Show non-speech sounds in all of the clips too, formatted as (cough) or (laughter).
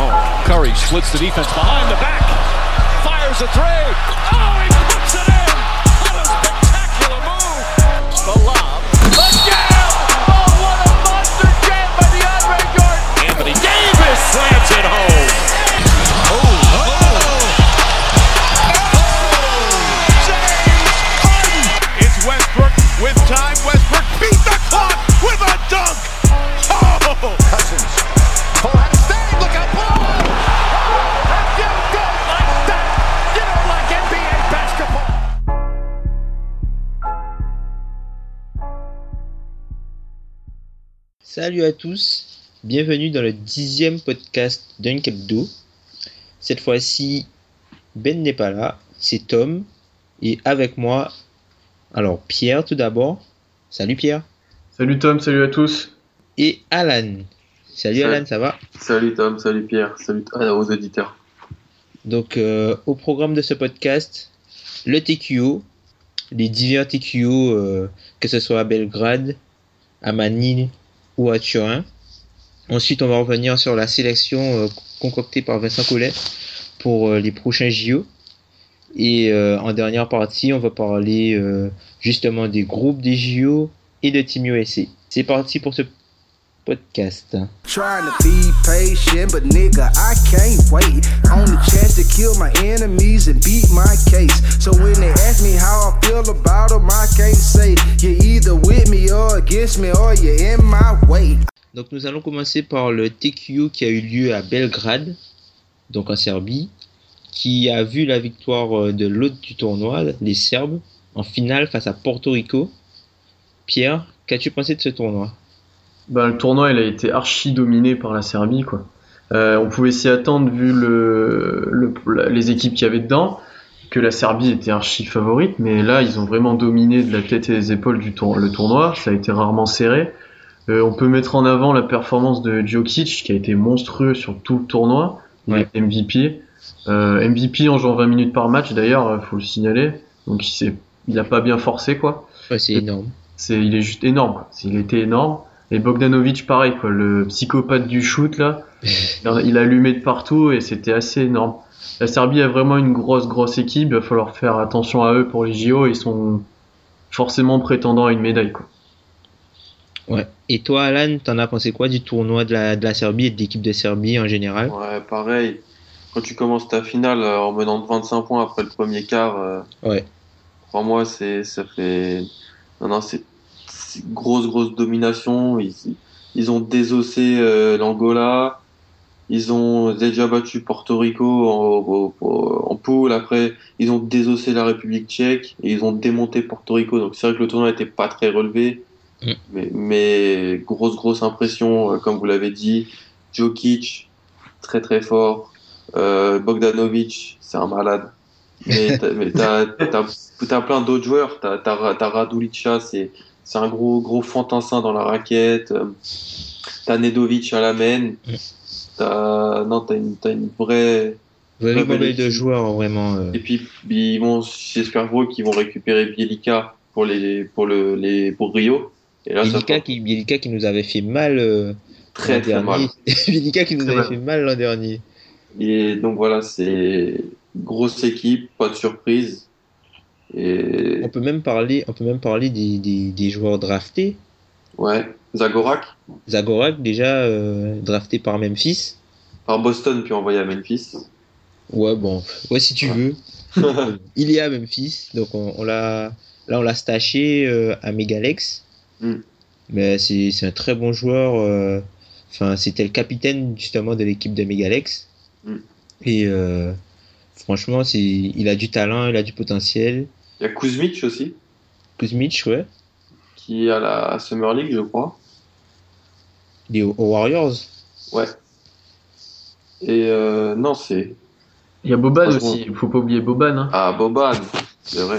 Oh, Curry splits the defense behind the back. Fires a three. Oh, he puts it in. What a spectacular move. The lob. The jam. Oh, what a monster jam by DeAndre Jordan. Anthony Davis slams it home. Oh, Salut à tous, bienvenue dans le dixième podcast Dunk Hebdo. Cette fois-ci, Ben n'est pas là, c'est Tom, et avec moi, alors Pierre tout d'abord. Salut Pierre. Salut Tom, salut à tous. Et Alan. Salut Salut. Alan, ça va? Salut Tom, salut Pierre, salut ah, aux auditeurs. Donc euh, au programme de ce podcast, le TQO, les divers TQO, euh, que ce soit à Belgrade, à Manille ou à Turin. Ensuite, on va revenir sur la sélection euh, concoctée par Vincent Collet pour euh, les prochains JO. Et euh, en dernière partie, on va parler justement des groupes des JO et de Team USA. C'est parti pour ce podcast. Trying to be patient, but nigga, I can't wait on the chance to kill my enemies and beat my case. So when they ask me how I feel about them, I can't say you're either with me or against me or you're in my way. Donc nous allons commencer par le TQ qui a eu lieu à Belgrade, donc en Serbie, qui a vu la victoire euh, de l'hôte du tournoi, les Serbes, en finale face à Porto Rico. Pierre, qu'as-tu pensé de ce tournoi? Ben, le tournoi il a été archi dominé par la Serbie quoi. Euh, on pouvait s'y attendre vu le, le- les équipes qu'il y avait dedans, que la Serbie était archi favorite, mais là ils ont vraiment dominé de la tête et des épaules du tour, le tournoi, ça a été rarement serré. Euh, on peut mettre en avant la performance de Djokic qui a été monstrueux sur tout le tournoi, il Ouais. est MVP. Euh, MVP en jouant 20 minutes par match d'ailleurs, euh, faut le signaler, donc il s'est- il a pas bien forcé quoi. Ouais, C'est énorme. c'est il est juste énorme quoi. Il était énorme et Bogdanovic pareil quoi le psychopathe du shoot là (laughs) il il a allumé de partout et c'était assez énorme la Serbie a vraiment une grosse grosse équipe il va falloir faire attention à eux pour les JO ils sont forcément prétendants à une médaille quoi Ouais. Et toi, Alan, t'en as pensé quoi du tournoi de la, de la Serbie et de l'équipe de Serbie en général? Ouais, pareil. Quand tu commences ta finale euh, en menant de 25 points après le premier quart, euh, Ouais. crois-moi, c'est, ça fait, non, non, c'est grosse, grosse domination. Ils, ils ont désossé euh, l'Angola. Ils ont déjà battu Porto Rico en, en, en poule. Après, ils ont désossé la République tchèque et ils ont démonté Porto Rico. Donc, c'est vrai que le tournoi n'était pas très relevé. Mm. Mais, mais grosse, grosse impression, euh, comme vous l'avez dit. Jokic, très, très fort. Euh, Bogdanovic, c'est un malade. Mais t'as, plein d'autres joueurs. T'as Radulica, c'est, c'est un gros, gros fantassin dans la raquette. Euh, T'as Nedovic à la main. T'as, non, t'as une, t'as une vraie, Vous avez bah, de joueurs vraiment euh, et puis ils vont, j'espère pour eux qu'ils vont récupérer Bielica pour les, pour le, les, pour Rio. Et là, ça Bielica sera qui, Bielica qui nous avait fait mal euh, très, l'an très mal. dernier. (laughs) Bielica qui nous Très avait mal. fait mal l'an dernier. Et donc voilà, c'est grosse équipe, pas de surprise. Et On peut même parler, on peut même parler des, des, des joueurs draftés. ouais, Zagorak Zagorak, déjà euh, drafté par Memphis. par Boston puis envoyé à Memphis. Ouais, bon, ouais, si tu veux. (laughs) Il est à Memphis, donc on, on l'a, là on l'a staché euh, à Megalex. Mm. Mais c'est, c'est un très bon joueur. euh, Enfin, c'était le capitaine justement de l'équipe de Megalex. Mm. Et euh, franchement, c'est, il a du talent, il a du potentiel. Il y a Kuzmic aussi, Kuzmic, ouais. qui est à la Summer League, je crois. Il est aux Warriors. Ouais. Et euh, non, c'est. Il y a Boban aussi, il faut pas oublier Boban. Hein. Ah, Boban, c'est vrai.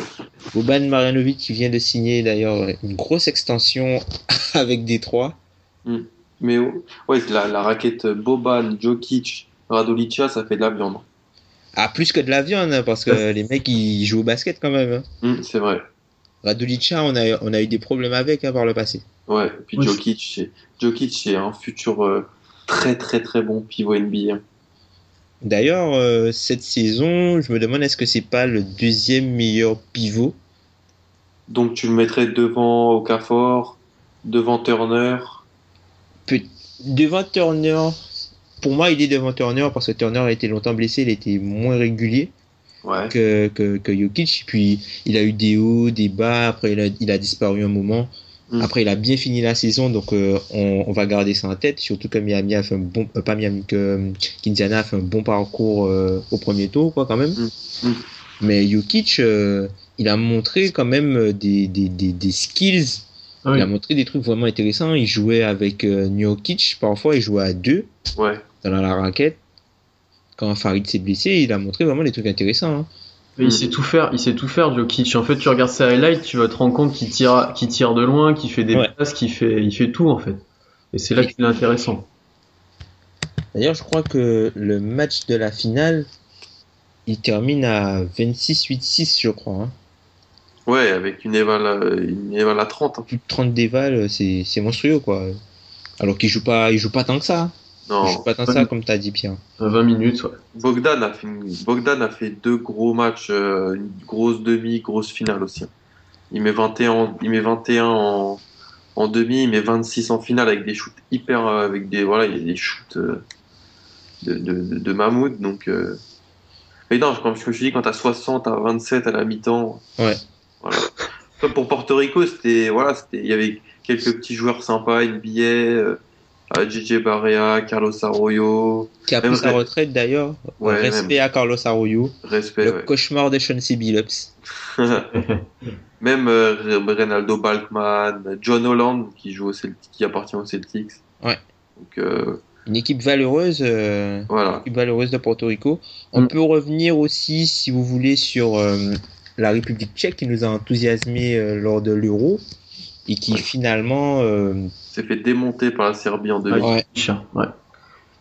Boban Marjanovic qui vient de signer d'ailleurs une grosse extension (laughs) avec Détroit. Mais oh, ouais, la, la raquette Boban, Jokic, Radolica, ça fait de la viande. Ah, plus que de la viande, hein, parce que les mecs ils jouent au basket quand même. hein. Hum, c'est vrai. Radulica, on a, on a eu des problèmes avec hein, par le passé. Ouais, puis Oui. Jokic, c'est Jokic, c'est un futur euh, très très très bon pivot NBA. hein. D'ailleurs, euh, cette saison, je me demande est-ce que c'est pas le deuxième meilleur pivot? Donc tu le mettrais devant Okafor, devant Turner? Peut- Devant Turner, pour moi, il est devant Turner parce que Turner a été longtemps blessé, il était moins régulier Ouais. que, que, que Jokic. Puis il a eu des hauts, des bas, après il a, il a disparu un moment. Mm. Après, il a bien fini la saison, donc euh, on, on va garder ça en tête. Surtout que Miami a fait un bon, euh, pas Miami, que euh, qu'Indiana a fait un bon parcours euh, au premier tour, quoi, quand même. Mm. Mm. Mais Jokic, euh, il a montré quand même des, des, des, des skills. Ah oui. Il a montré des trucs vraiment intéressants. Il jouait avec euh, Jokic, parfois il jouait à deux Ouais. Dans la raquette. Quand Farid s'est blessé, il a montré vraiment des trucs intéressants. hein. Mais il sait tout faire, il sait tout faire, Jokic. En fait, tu regardes ses highlights, tu vas te rendre compte qu'il tire, qu'il tire de loin, qu'il fait des Ouais. passes, qu'il fait, il fait tout en fait. Et c'est là qu'il est intéressant. D'ailleurs, je crois que le match de la finale, il termine à 26-8-6, je crois. hein. Ouais, avec une éval, euh, une éval à 30. hein. Plus de 30 dévals, c'est c'est monstrueux, quoi. Alors qu'il joue pas, il joue pas tant que ça. Non, joue pas tant que ça, comme t'as dit, Pierre. À 20 minutes, ouais. Bogdan a fait, une- Bogdan a fait deux gros matchs, euh, une grosse demi, grosse finale aussi. Il met 21, il met 21 en, en demi, il met 26 en finale avec des shoots hyper, euh, avec des, voilà, il y a des shoots euh, de, de, de, de mammouth, donc, euh... mais non, comme je me suis dit, quand t'as 60 à 27 à la mi-temps, Ouais. voilà. Comme Pour Porto Rico, c'était, voilà, c'était, il y avait quelques petits joueurs sympas, NBA, JJ Barea, Carlos Arroyo, Qui a Même pris sa retraite, d'ailleurs. Ouais, Respect à Carlos Arroyo. respect, le ouais. cauchemar de Chauncey Billups. Même euh, Reynaldo Balkman, John Holland qui joue au Celtic, qui appartient aux Celtics. Ouais. Donc euh, Une équipe valeureuse. euh, voilà. équipe valeureuse de Porto Rico. On Mm. peut revenir aussi, si vous voulez, sur euh, la République tchèque qui nous a enthousiasmé euh, lors de l'Euro et qui finalement. Euh, S'est fait démonter par la Serbie en 2000. ouais, ouais.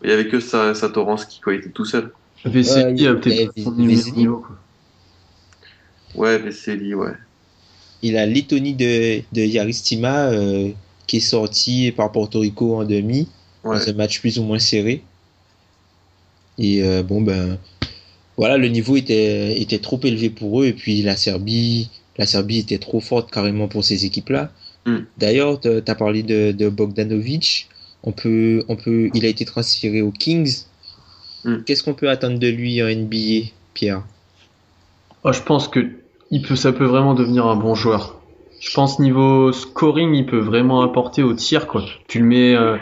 Il y avait que sa, Satoransky quoi, il était tout seul. Vesely Ouais, a peut-être son niveau, quoi. Ouais, Vesely, ouais. il a Lettonie de, de Yaristima euh, qui est sorti par Porto Rico en demi Ouais. dans un match plus ou moins serré. Et euh, bon, ben voilà, le niveau était, était trop élevé pour eux et puis la Serbie, la Serbie était trop forte carrément pour ces équipes-là. Mm. D'ailleurs, tu as parlé de, de Bogdanovic. On peut, on peut, il a été transféré aux Kings. Mm. Qu'est-ce qu'on peut attendre de lui en NBA, Pierre? Oh, je pense que il peut, ça peut vraiment devenir un bon joueur. Je pense niveau scoring, il peut vraiment apporter au tir, quoi. Tu le mets euh,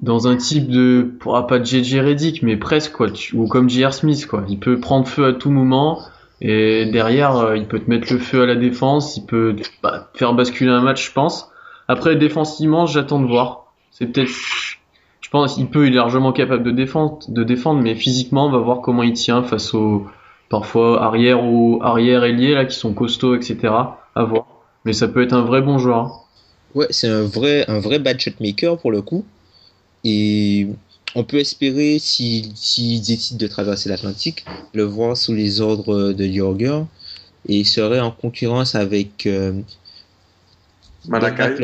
dans un type de, pourra pas de JJ Redick, mais presque, quoi. Tu- ou comme J.R. Smith, quoi. Il peut prendre feu à tout moment. Et derrière, euh, il peut te mettre le feu à la défense. Il peut bah, faire basculer un match, je pense. Après, défensivement, j'attends de voir. C'est peut-être, je pense, il peut, il est largement capable de défendre, mais physiquement, on va voir comment il tient face aux, parfois arrière ou arrière ailier là qui sont costauds etc à voir mais ça peut être un vrai bon joueur. Ouais, c'est un vrai, un vrai bad shot maker pour le coup. Et on peut espérer, s'ils s'ils décident de traverser l'Atlantique, le voir sous les ordres de Jorger. Et il serait en concurrence avec euh, Malakai.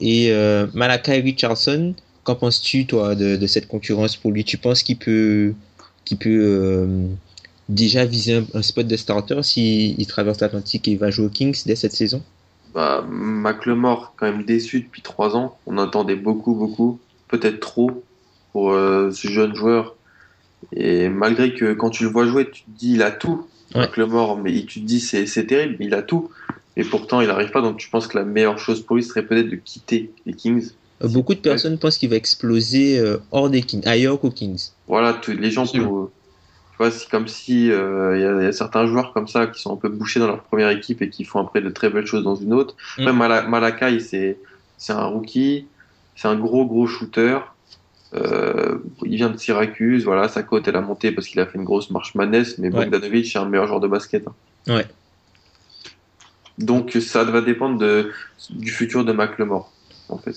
Et euh, Malakai Richardson. Qu'en penses-tu, toi, de, de cette concurrence pour lui? Tu penses qu'il peut, qu'il peut euh, déjà viser un, un spot de starter s'il il traverse l'Atlantique et il va jouer aux Kings dès cette saison? Bah, McLemore, quand même déçu depuis trois ans. On attendait beaucoup, beaucoup, peut-être trop pour euh, ce jeune joueur. Et malgré que quand tu le vois jouer, tu te dis il a tout, Ouais. McLemore, mais tu te dis c'est terrible, il a tout. Et pourtant, il n'arrive pas. Donc, je pense que la meilleure chose pour lui serait peut-être de quitter les Kings. Euh, Beaucoup de personnes pensent qu'il va exploser euh, hors des Kings, ailleurs qu'aux Kings. Voilà, les gens. Tu vois, c'est comme si euh, il y, a- il y a certains joueurs comme ça qui sont un peu bouchés dans leur première équipe et qui font après de très belles choses dans une autre. Même Mala- Malakai, c'est un rookie, c'est un gros gros shooter. Euh, il vient de Syracuse, voilà, sa cote elle a monté parce qu'il a fait une grosse marche manesse, mais Ouais. Bogdanovic c'est un meilleur joueur de basket. hein. Ouais. Donc ça va dépendre de, du futur de McLemore, en fait.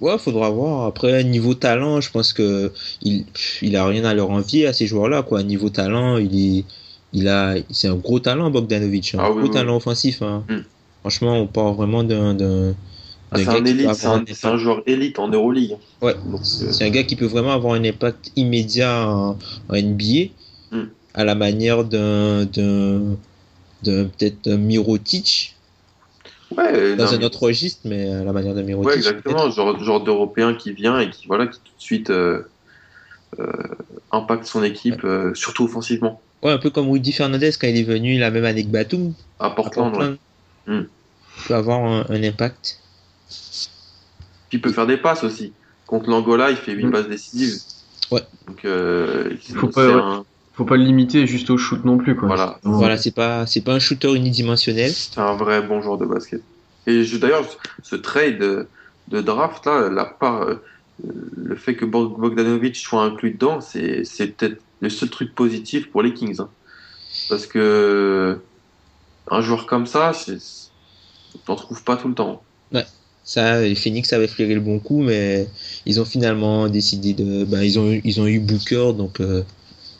Ouais, faudra voir. Après, niveau talent, je pense que il, il a rien à leur envier à ces joueurs-là, quoi. Niveau talent, il est, il a, c'est un gros talent, Bogdanovic, un Ah oui, gros oui. talent offensif. Hein. Mm. Franchement, on parle vraiment Ah, d'un c'est un élite, c'est un, joueur élite en Euroleague. Ouais. Euh, C'est un gars qui peut vraiment avoir un impact immédiat en, en NBA, Mm. à la manière d'un, d'un, d'un peut-être Mirotic ouais, dans non, un autre registre, mais à la manière d'un Mirotic. Ouais, exactement, genre, genre d'Européen qui vient et qui, voilà, qui tout de suite euh, euh, impacte son équipe, euh, surtout offensivement. Ouais, un peu comme Rudy Fernandez quand il est venu la même année que Batum. À à Portland, ouais. Portland. Mm. peut avoir un, un impact. Puis il peut faire des passes aussi. Contre l'Angola, il fait 8 Mm. passes décisives. Ouais. Donc, euh, Faut c'est pas- ouais. un, Faut pas le limiter juste au shoot non plus, quoi. Voilà. Voilà, c'est pas c'est pas un shooter unidimensionnel. c'est un vrai bon joueur de basket. Et d'ailleurs, ce trade de, de draft, là, la part, euh, le fait que Bog- Bogdanovic soit inclus dedans, c'est c'est peut-être le seul truc positif pour les Kings. hein. Parce que un joueur comme ça, t'en trouves pas tout le temps. Ça, et Phoenix avait flairé le bon coup, mais ils ont finalement décidé de. Ben, ils ont eu- ils ont eu Booker, donc euh,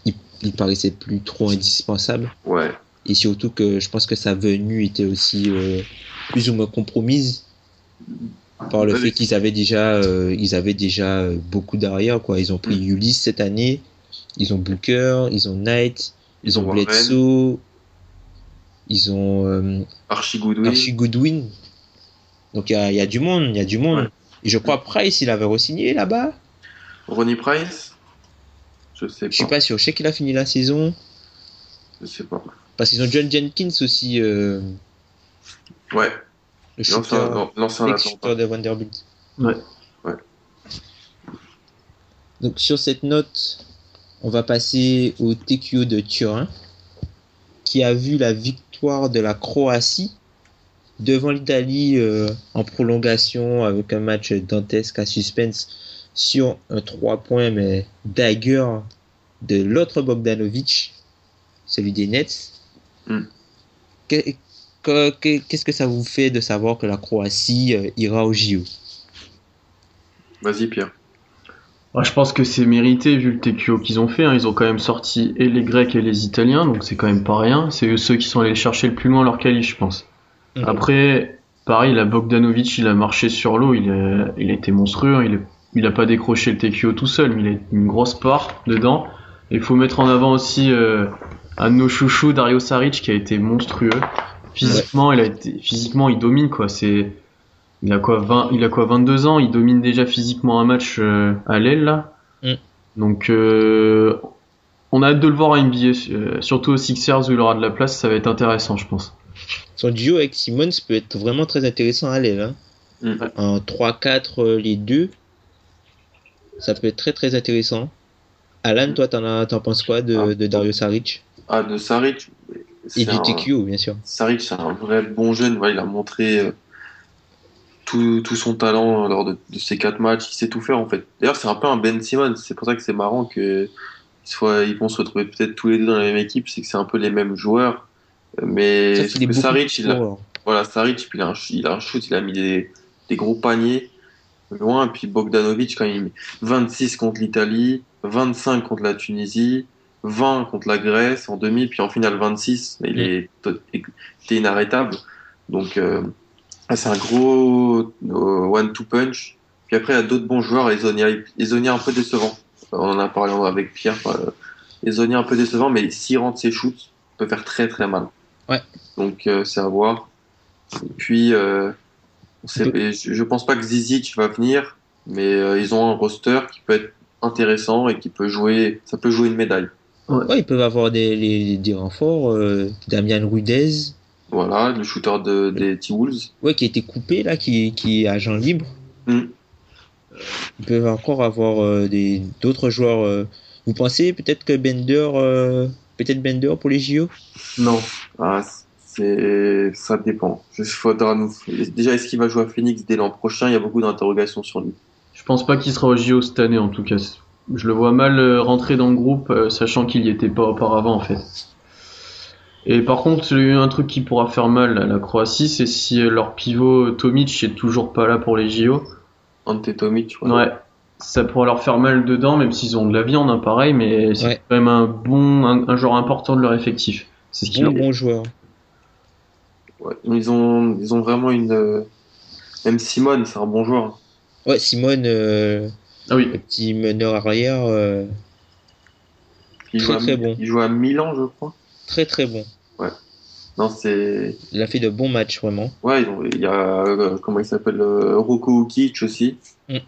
il, il paraissait plus trop indispensable. Ouais. Et surtout que je pense que sa venue était aussi euh, plus ou moins compromise par le Ouais, fait qu'ils avaient déjà euh, ils avaient déjà euh, beaucoup d'arrière quoi. Ils ont pris Mm. Ulysse cette année, ils ont Booker, ils ont Knight, ils, Ils ont ont. Bledsoe, ils ont Archie Goodwin. Archie Goodwin. Donc il y a, il y a du monde, il y a du monde. Ouais. Et je crois Price, il avait re-signé là-bas. Ronnie Price? Je sais Je suis pas. pas sûr. Je sais qu'il a fini la saison. Je sais pas. Parce qu'ils ont John Jenkins aussi, euh, Ouais. le shooter, l'ex-shooter d'Atlanta. de Vanderbilt. Ouais. Ouais. Donc sur cette note, on va passer au TQO de Turin, qui a vu la victoire de la Croatie devant l'Italie euh, en prolongation avec un match dantesque à suspense sur un 3 points mais dagger de l'autre Bogdanovic, celui des Nets. Mm. Que- que- Qu'est-ce que ça vous fait de savoir que la Croatie euh, ira au JO Vas-y, Pierre. Ouais, je pense que c'est mérité vu le TQO qu'ils ont fait. hein. Ils ont quand même sorti et les Grecs et les Italiens, donc c'est quand même pas rien. C'est eux ceux qui sont allés chercher le plus loin leur qualif, je pense. Mhm. Après, pareil, la Bogdanovic, il a marché sur l'eau, il a, il a été monstrueux. hein. Il, a pas décroché le TQO tout seul, mais il a une grosse part dedans. Il faut mettre en avant aussi euh, un de nos chouchous, Dario Saric, qui a été monstrueux. Physiquement, il a été, physiquement, il domine quoi. C'est, il a quoi, 20, il a quoi, 22 ans, il domine déjà physiquement un match euh, à l'aile là. Mm. Donc, euh, on a hâte de le voir en NBA, euh, surtout aux Sixers où il aura de la place, ça va être intéressant, je pense. Son duo avec Simmons peut être vraiment très intéressant à l'aile. Hein. Mm. En 3-4, euh, les deux, ça peut être très très intéressant. Alan, toi, t'en, as- t'en penses quoi de, Ah. de Dario Saric? Ah, de Saric. Et du un- TQO, bien sûr. Saric, c'est un vrai bon jeune. Ouais, il a montré euh, tout, tout son talent lors de, de ces quatre matchs. Il sait tout faire, en fait. D'ailleurs, c'est un peu un Ben Simmons. C'est pour ça que c'est marrant que soit ils vont se retrouver peut-être tous les deux dans la même équipe. C'est que c'est un peu les mêmes joueurs. Mais est Saric, il a, voilà, Saric, il a, un, il a un shoot, il a mis des, des gros paniers loin. Puis Bogdanovic, quand il met 26 contre l'Italie, 25 contre la Tunisie, 20 contre la Grèce en demi, puis en finale 26, mais il Mm. est il était inarrêtable. Donc, euh, c'est un gros euh, one-two punch. Puis après, il y a d'autres bons joueurs. Ezonia, Ezonia un peu décevant. On en a parlé avec Pierre. Euh, Ezonia un peu décevant, mais s'il rentre ses shoots, peut faire très très mal. Ouais. Donc, euh, c'est à voir. Et puis, euh, et je, je pense pas que Zizic va venir, mais euh, ils ont un roster qui peut être intéressant et qui peut jouer, ça peut jouer une médaille. Ouais, ils peuvent avoir des, les- des renforts. euh, Damian Rudez, Voilà, le shooter de, des T-Wolves. ouais, qui a été coupé là, qui, qui est agent libre. Mm. Ils peuvent encore avoir euh, des d'autres joueurs. euh. Vous pensez peut-être que Bender, euh, peut-être Bender pour les JO Non. Ah, c'est, ça dépend. Il faudra nous, déjà, est-ce qu'il va jouer à Phoenix dès l'an prochain? Il y a beaucoup d'interrogations sur lui. Je pense pas qu'il sera au JO cette année en tout cas. Je le vois mal euh, rentrer dans le groupe, euh, sachant qu'il y était pas auparavant en fait. Et par contre, il y a un truc qui pourra faire mal à la Croatie, c'est si euh, leur pivot Tomic est toujours pas là pour les JO. Ante Tomic, Ouais, ça pourra leur faire mal dedans, même s'ils ont de la viande, hein, pareil, mais c'est Ouais. quand même un bon, un, un joueur important de leur effectif. C'est ce qui Bon, joueur. Ouais, Ils ont, ils ont vraiment une, euh, même Simone, c'est un bon joueur. Ouais, Simone, euh, Ah oui, le petit meneur arrière, euh, Il Très, joue à, très bon. Il joue à Milan, je crois. très très bon. Non, c'est, Il a fait de bons matchs vraiment. ouais, il y a, euh, comment il s'appelle, Roko Ukic aussi. Mm.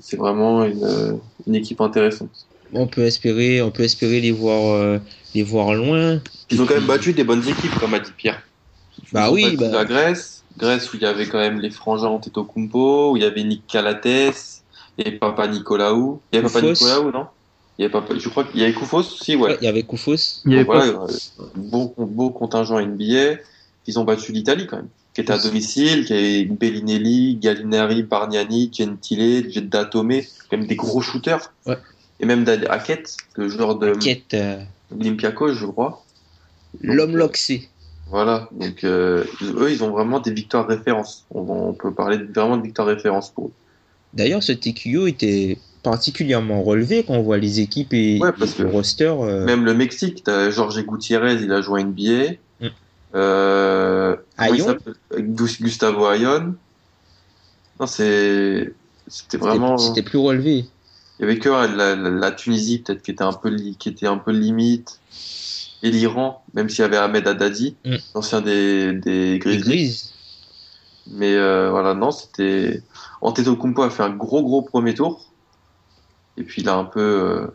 C'est vraiment une, une équipe intéressante. On peut espérer, on peut espérer les voir, les voir loin. Ils ont quand même battu des bonnes équipes, comme a dit Pierre. Bah ont oui, battu bah. La Grèce, Grèce où il y avait quand même les frangins Antetokounmpo, où il y avait Nick Calates et Papa Nicolaou. Il y avait Papa. Nicolaou, non? Il y avait Papa, Je crois qu'il y avait Koufos aussi, ouais. Ouais, il y avait Koufos. il y avait voilà, euh, beau, beau contingent NBA. Ils ont battu l'Italie quand même, qui était à domicile, qui avait Bellinelli, Gallinari, Bargnani, Gentile, Jeddah Tomé, quand même des gros shooters. Ouais. Et même Hackett, le joueur de Quête, euh, Olympiakos, je crois. L'homme loxé. Voilà, donc euh, eux, ils ont vraiment des victoires références. On, on peut parler vraiment de victoires références pour eux. D'ailleurs, ce TQO était particulièrement relevé quand on voit les équipes et, Ouais, parce et le roster. euh, Même le Mexique, t'as Jorge Gutiérrez, il a joué NBA. Mm. Euh, Ayon Gustavo Ayon. Non, c'est, c'était vraiment. C'était plus relevé. Il y avait que la, la- la Tunisie peut-être qui était un peu qui était un peu limite et l'Iran, même s'il y avait Ahmed Haddadi, Mm. l'ancien des des Les Grizzlies. Grises. Mais euh, voilà, non, c'était Antetokounmpo a fait un gros gros premier tour. Et puis il a un peu euh,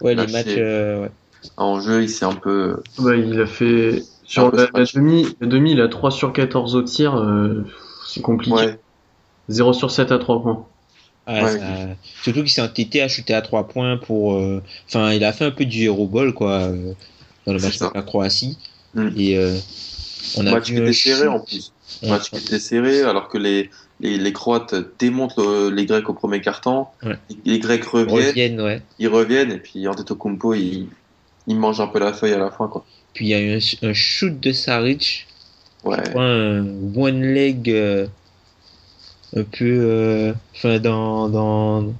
Ouais, les Lâché. matchs. euh, ouais. en jeu, il s'est un peu Ouais, il a fait sur la, la match. demi, la demi, il a 3 sur 14 au tir, euh, c'est compliqué. ouais, 0 sur 7 à 3 points. Ouais, Ouais. ça- Surtout qu'il s'est entêté à shooter à 3 points pour. euh, Enfin, il a fait un peu du hero ball, quoi, euh, dans le match contre la Croatie. Mm. Et euh, on a match vu qui était serré en plus. Ouais. Match qui était serré alors que les les, les Croates démontent le- les Grecs au premier carton. Ouais. Les, les Grecs reviennent, reviennent, ouais. ils reviennent et puis Antetokounmpo il il mange un peu la feuille à la fin quoi. Puis il y a eu un, un shoot de Saric, Ouais. un one leg euh, un peu. euh, Enfin, dans. dans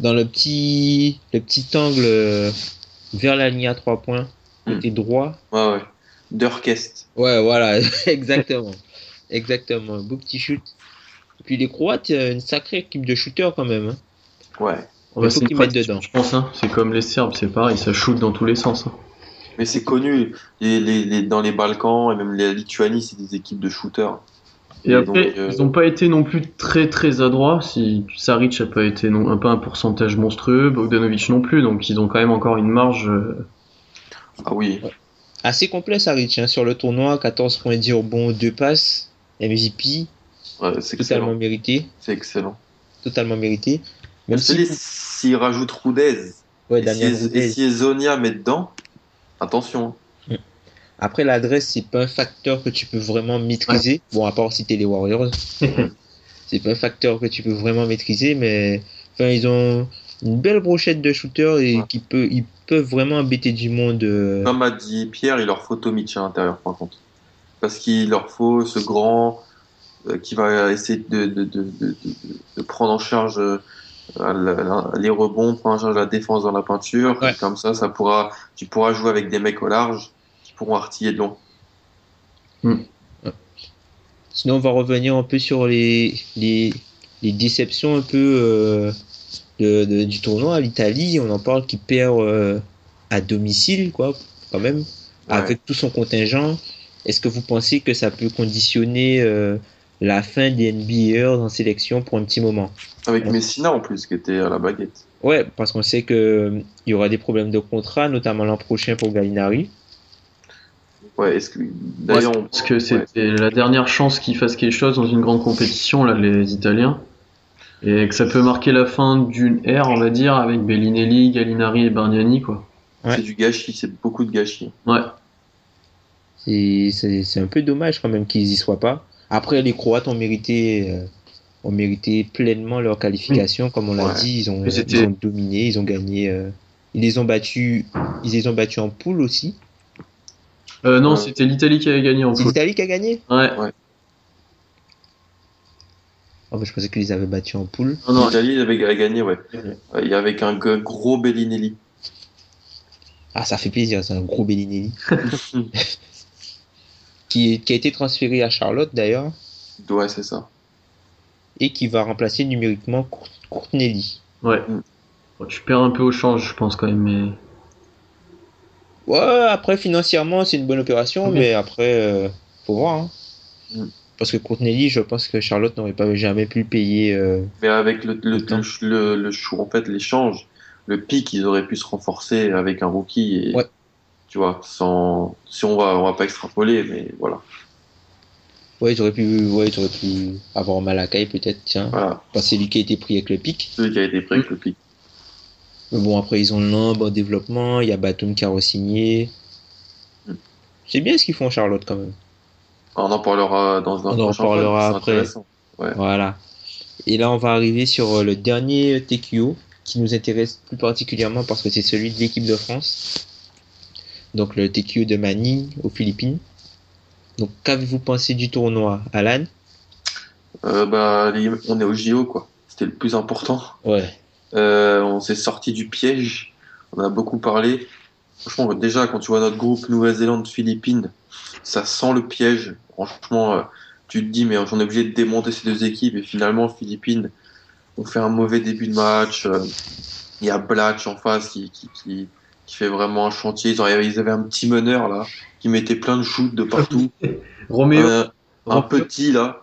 dans le petit le petit angle vers la ligne à 3 points Mm. côté droit Ouais ouais. Durkest. Ouais, voilà, (laughs) exactement. exactement. Un beau petit shoot. Puis les Croates, une sacrée équipe de shooters quand même. hein. Ouais. Faut c'est qu'ils mettent dedans. Je pense, hein. c'est comme les Serbes, c'est pareil, ça shoot dans tous les sens. hein. Mais c'est connu les, les, les- dans les Balkans et même la Lituanie, c'est des équipes de shooters. Et, après, donc, euh, ils n'ont pas été non plus très très adroits. Si Saric a pas été non, un pas un pourcentage monstrueux, Bogdanovic non plus, donc ils ont quand même encore une marge. euh, Ah oui. Assez complet, Saric, hein, sur le tournoi. 14.10 rebonds, 2 passes. MVP, Ouais, c'est totalement excellent. mérité. C'est excellent. Totalement mérité. Même dis, si. s'il rajoute Rudez Ouais, et si, Rudez. et si Zonia met dedans, attention. Après, l'adresse, c'est pas un facteur que tu peux vraiment maîtriser. Bon, à part si t'es les Warriors. (laughs) c'est pas un facteur que tu peux vraiment maîtriser, mais enfin, ils ont une belle brochette de shooters et Ouais. qui peut, ils peuvent vraiment embêter du monde. euh, Comme a dit Pierre, il leur faut Tomic à l'intérieur, par contre. Parce qu'il leur faut ce grand euh, qui va essayer de, de, de, de, de- de prendre en charge euh, la- la- les rebonds, prendre en charge la défense dans la peinture. Ouais. Comme ça, ça pourra, tu pourras jouer avec des mecs au large pourront artiller de long. Sinon, on va revenir un peu sur les, les, les déceptions un peu euh, de, de- du tournoi. L'Italie, on en parle qui perd euh, à domicile, quoi, quand même, avec tout son contingent. est-ce que vous pensez que ça peut conditionner euh, la fin des NBA en sélection pour un petit moment? Avec. Messina en plus, qui était à la baguette. Ouais, parce qu'on sait que euh, il y aura des problèmes de contrat, notamment l'an prochain pour Gallinari. Ouais, est-ce que. D'ailleurs, Parce que c'était la dernière chance qu'ils fassent quelque chose dans une grande compétition, là, les Italiens. Et que ça peut marquer la fin d'une ère, on va dire, avec Bellinelli, Gallinari et Bargnani, quoi. Ouais. c'est du gâchis, c'est beaucoup de gâchis. Ouais. C'est- C'est c'est un peu dommage quand même qu'ils y soient pas. Après, les Croates ont mérité, euh, ont mérité pleinement leur qualification, comme on l'a Ouais. dit. Ils ont, ils ont dominé, ils ont gagné. euh, ils les ont battus. Ils les ont battus en poule aussi. Euh, non, Ouais. c'était l'Italie qui avait gagné en C'est poule. l'Italie qui a gagné. Ouais. Oh, mais je pensais qu'ils les avaient battus en poule. Non, non, L'Italie avait ga- gagné, ouais. Ouais. Euh, Il y avait un gros Bellinelli. Ah, ça fait plaisir, c'est un gros Bellinelli. (laughs) qui, a été transféré à Charlotte d'ailleurs. Ouais, c'est ça. Et qui va remplacer numériquement Cour- Courtnelli. ouais. Mm. Bon, tu perds un peu au change, je pense, quand même, mais. Ouais, après financièrement c'est une bonne opération, mais après euh, faut voir. hein. Mhm. Parce que Courtnelli, je pense que Charlotte n'aurait pas jamais pu payer. euh, Mais avec le, le, le, le, en fait, l'échange, le pic, ils auraient pu se renforcer avec un rookie et, Ouais. tu vois, sans, si on va, on va pas extrapoler, mais voilà. Ouais, j'aurais pu, ouais, j'aurais pu avoir Malakai peut-être, tiens. Voilà. Parce que c'est lui qui a été pris avec le pic. Celui qui a été pris avec le pic. Mais bon, après ils ont Lamb en développement, il y a Batum qui a re-signé. C'est bien ce qu'ils font Charlotte quand même. On en parlera dans un On en c'est après. Voilà. Et là, on va arriver sur euh, le dernier TQO qui nous intéresse plus particulièrement parce que c'est celui de l'équipe de France. Donc le TQO de Manille aux Philippines. Donc qu'avez-vous pensé du tournoi, Alan? Euh, bah, on est au JO, quoi. C'était le plus important. Ouais. Euh, on s'est sorti du piège. On a beaucoup parlé. Franchement, déjà, quand tu vois notre groupe Nouvelle-Zélande, Philippines, ça sent le piège. Franchement, euh, tu te dis, mais on est obligé de démonter ces deux équipes. Et finalement, Philippines ont fait un mauvais début de match. Euh, Il y a Blatch en face qui, qui, qui, qui fait vraiment un chantier. Ils, ont- ils avaient un petit meneur, là, qui mettait plein de shoots de partout. (laughs) Roméo, un petit, là.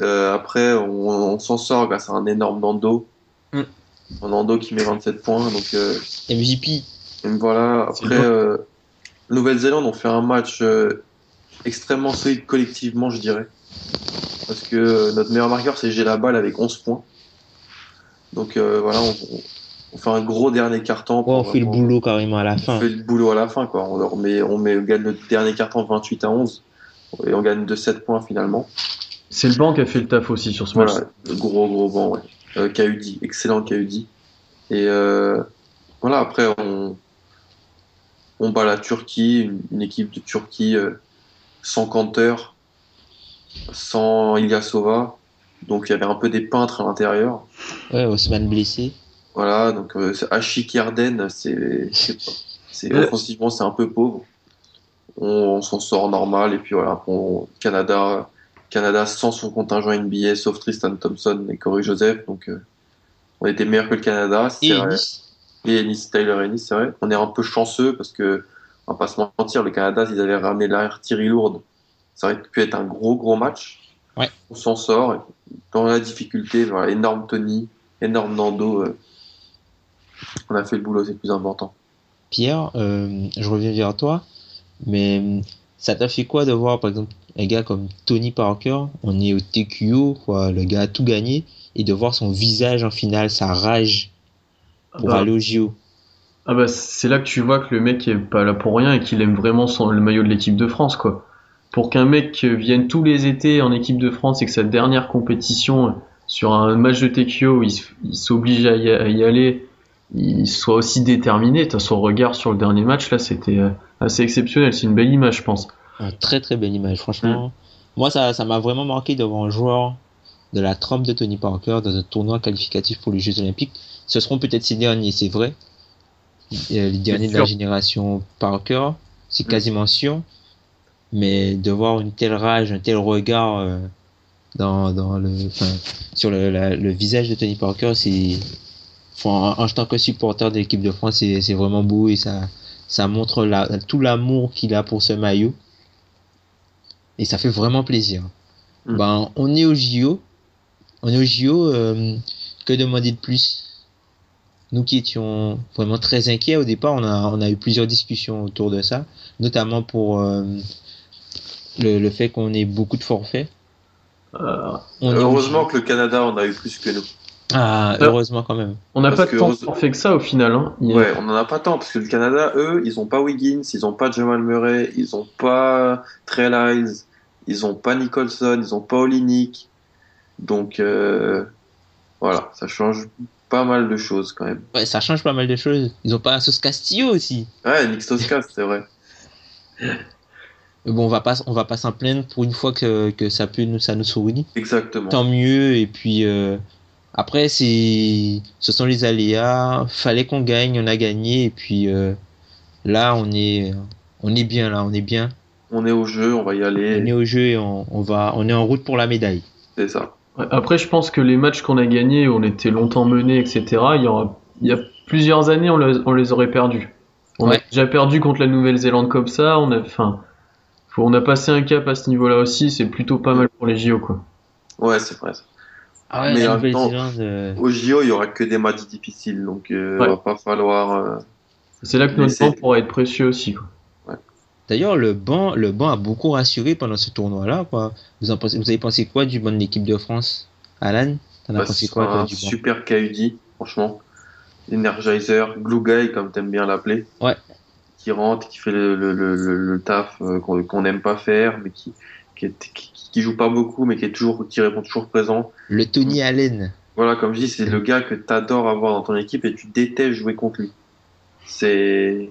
Euh, après, on, on s'en sort grâce à un énorme Nando. Nando qui met 27 points. Donc, euh, MVP. et voilà. Après, euh, Nouvelle-Zélande ont fait un match euh, extrêmement solide collectivement, je dirais. Parce que euh, notre meilleur marqueur, c'est J'ai la balle avec 11 points. Donc euh, voilà, on, on- on fait un gros dernier carton. Ouais, on fait le boulot carrément à la on fin. fait le boulot à la fin, quoi. On, leur met, on, met, on gagne le dernier carton 28 à 11. Et on gagne de 7 points finalement. c'est le banc qui a fait le taf aussi sur ce match. Voilà, le gros gros banc, ouais. Euh, KUD, excellent KUD. Et euh, voilà, après on, on bat la Turquie, une, une équipe de Turquie euh, sans Canteur, sans Ilyasova. Donc il y avait un peu des peintres à l'intérieur. Ouais, Osman blessé. Voilà, donc euh, c'est Ashik Yarden, c'est, c'est offensivement c'est un peu pauvre. On, on s'en sort normal et puis voilà, on, Canada, Canada sans son contingent NBA sauf Tristan Thompson et Corey Joseph, donc euh, on était meilleur que le Canada. Et vrai. Nice. Et Ennis, Tyler Ennis, c'est vrai. On est un peu chanceux parce que, on va pas se mentir, le Canada, s'ils avaient ramené l'artillerie lourde, ça aurait pu être un gros, gros match. Ouais. On s'en sort. Dans la difficulté, voilà, énorme Tony, énorme Nando. euh, on a fait le boulot, c'est le plus important. Pierre, euh, je reviens vers toi, mais ça t'a fait quoi de voir par exemple un gars comme Tony Parker, on est au TQO, quoi, le gars a tout gagné, et de voir son visage en finale, sa rage pour Bah, aller au JO. Ah bah c'est là que tu vois que le mec est pas là pour rien et qu'il aime vraiment son, le maillot de l'équipe de France quoi. Pour qu'un mec vienne tous les étés en équipe de France et que sa dernière compétition euh, sur un match de TQO il, s'oblige à, y- à y aller, il soit aussi déterminé. T'as son regard sur le dernier match là, c'était euh, assez exceptionnel. C'est une belle image je pense. Un très très belle image, franchement. Moi, ça ça m'a vraiment marqué de voir un joueur de la trempe de Tony Parker dans un tournoi qualificatif pour les Jeux Olympiques. Ce seront peut-être ces derniers, c'est vrai. Euh, Les derniers de la génération Parker, c'est Mm. quasiment sûr. Mais de voir une telle rage, un tel regard euh, dans, dans le, sur le, la- le visage de Tony Parker, c'est, enfin, en, en tant que supporter de l'équipe de France, c'est c'est vraiment beau et ça, ça montre la, tout l'amour qu'il a pour ce maillot. Et ça fait vraiment plaisir. Mm. Ben, on est au JO. On est au JO. euh, que demander de plus? Nous qui étions vraiment très inquiets au départ, on a, on a eu plusieurs discussions autour de ça, notamment pour euh, le, le fait qu'on ait beaucoup de forfaits. Euh, On Heureusement que le Canada en a eu plus que nous. Ah, heureusement quand même. on n'a pas que tant heureuse- forfaits que ça au final. Hein. Il Ouais, on en a pas tant parce que le Canada, eux, ils ont pas Wiggins, ils ont pas Jamal Murray, ils ont pas Trey Lyles, ils ont pas Nicholson, ils ont pas Olinik. Donc euh, voilà, ça change pas mal de choses quand même. Ouais, ça change pas mal de choses. Ils ont pas sauce Castillo aussi. Ouais, Nick Stoskas, (laughs) c'est vrai. Mais bon, on va pas, on va pas s'en plaindre pour une fois que, que ça peut nous, ça nous sourit. Exactement. Tant mieux. Et puis euh, après, c'est, ce sont les aléas. Fallait qu'on gagne, on a gagné. Et puis euh, là, on est, on est bien là, on est bien. On est au jeu, on va y On est aller. au jeu et on, on va, on est en route pour la médaille. C'est ça. Après, je pense que les matchs qu'on a gagnés, où on était longtemps menés, etc., il y, aura, il y a plusieurs années, on, les- on les aurait perdus. On Ouais. a déjà perdu contre la Nouvelle-Zélande comme ça. On a, enfin, faut- on a passé un cap à ce niveau-là aussi. C'est plutôt pas mal pour les JO, quoi. Ouais, c'est vrai. Ah ouais, Mais en même temps- euh, Au JO, il y aura que des matchs difficiles, donc euh, Ouais. va pas falloir. euh, C'est là que notre temps pourra être précieux aussi. Quoi. D'ailleurs, le banc, le banc a beaucoup rassuré pendant ce tournoi-là. Quoi. Vous, en pensez, vous avez pensé quoi du banc de l'équipe de France? Alan, t'en as bah, pensé quoi toi, du banc? super KUD, franchement. Energizer, glue guy, comme t'aimes bien l'appeler. Ouais. Qui rentre, qui fait le, le, le, taf euh, qu'on qu'on n'aime pas faire, mais qui, qui, est- qui, qui joue pas beaucoup, mais qui est toujours, qui répond toujours présent. Le Tony Allen. Voilà, comme je dis, c'est le gars que t'adores avoir dans ton équipe et tu détestes jouer contre lui. C'est,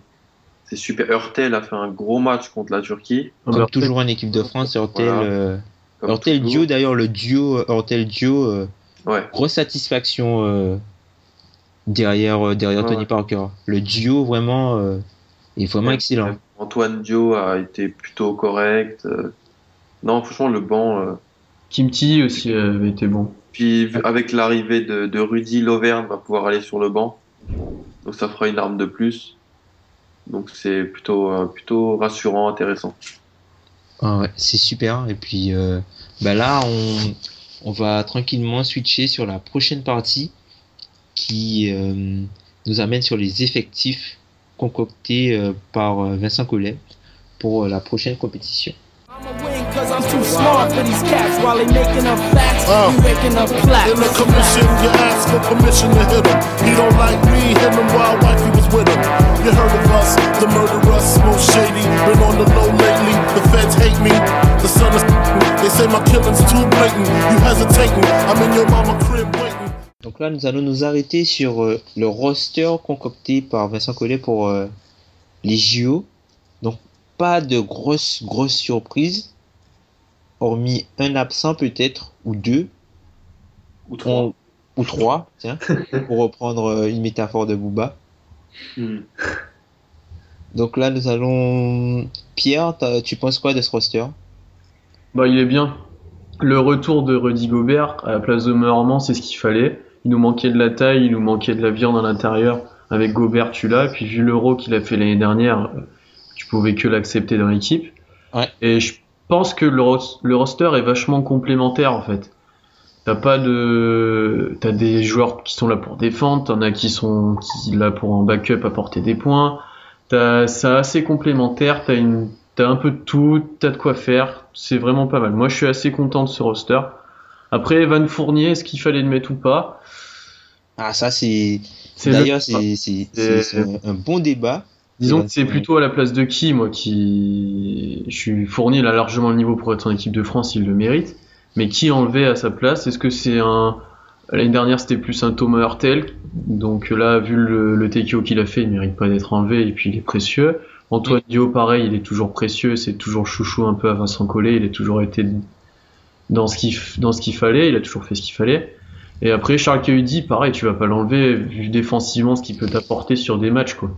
c'est super. Hurtel a fait un gros match contre la Turquie. Comme toujours en équipe de France, Hurtel, Voilà. euh, Hurtel. Dio, d'ailleurs, le duo euh, Hurtel Dio, euh, Ouais. grosse satisfaction euh, derrière, euh, derrière Ouais, Tony. Parker. Le duo, vraiment, euh, est vraiment Ouais. excellent. Antoine Dio a été plutôt correct. Euh. Non, franchement, le banc. euh, Kimchi aussi avait été bon. Puis avec l'arrivée de, de Rudy, Loverne va pouvoir aller sur le banc. Donc ça fera une arme de plus. Donc c'est plutôt, euh, plutôt rassurant, intéressant. Ah ouais, c'est super. Et puis euh, bah là, on, on va tranquillement switcher sur la prochaine partie qui euh, nous amène sur les effectifs concoctés euh, par euh, Vincent Collet pour euh, la prochaine compétition. Cause I'm too smart for these cats while they making up facts. Uh. you making up In plaques. the commission, you ask for permission to hit him. He don't like me, hit him while wifey was with him. You heard of us, the murderers, most shady. Been on the low lately, the feds hate me. The son is (laughs) they say my killing's too blatant. You hesitating, I'm in your mama crib waiting. Donc là, nous allons nous arrêter sur euh, le roster concocté par Vincent Collet pour euh, les JO. Donc pas de grosses grosses surprises, hormis un absent peut-être ou deux. Ou On- ou trois, tiens, (laughs) pour reprendre euh, une métaphore de Booba. Hmm. Donc là, nous allons. Pierre, tu penses quoi de ce roster? Bah, il est bien. Le retour de Rudy Gobert à la place de Normand, c'est ce qu'il fallait. Il nous manquait de la taille, il nous manquait de la viande à l'intérieur. Avec Gobert, tu l'as. Puis vu l'euro qu'il a fait l'année dernière, euh, tu pouvais que l'accepter dans l'équipe. Ouais. Et je pense que le, ros- le roster est vachement complémentaire en fait. T'as pas de, t'as des joueurs qui sont là pour défendre, t'en as qui sont qui là pour en backup apporter des points. T'as, c'est assez complémentaire, t'as une, t'as un peu de tout, t'as de quoi faire. C'est vraiment pas mal. Moi, je suis assez content de ce roster. Après, Evan Fournier, est-ce qu'il fallait le mettre ou pas? Ah, ça, c'est. C'est le- D'ailleurs, c'est un bon débat. Disons que c'est plutôt à la place de qui, moi, qui, je suis Fournier, il a largement le niveau pour être en équipe de France, il le mérite. Mais qui enlever à sa place? Est-ce que c'est un, l'année dernière, c'était plus un Thomas Hurtel? Donc là, vu le, le TKO qu'il a fait, il mérite pas d'être enlevé et puis il est précieux. Antoine Dio, pareil, il est toujours précieux, c'est toujours chouchou un peu à Vincent Collet, il a toujours été dans ce qu'il, dans ce qu'il fallait, il a toujours fait ce qu'il fallait. Et après, Charles Cahudi, pareil, tu vas pas l'enlever, vu défensivement ce qu'il peut t'apporter sur des matchs, quoi.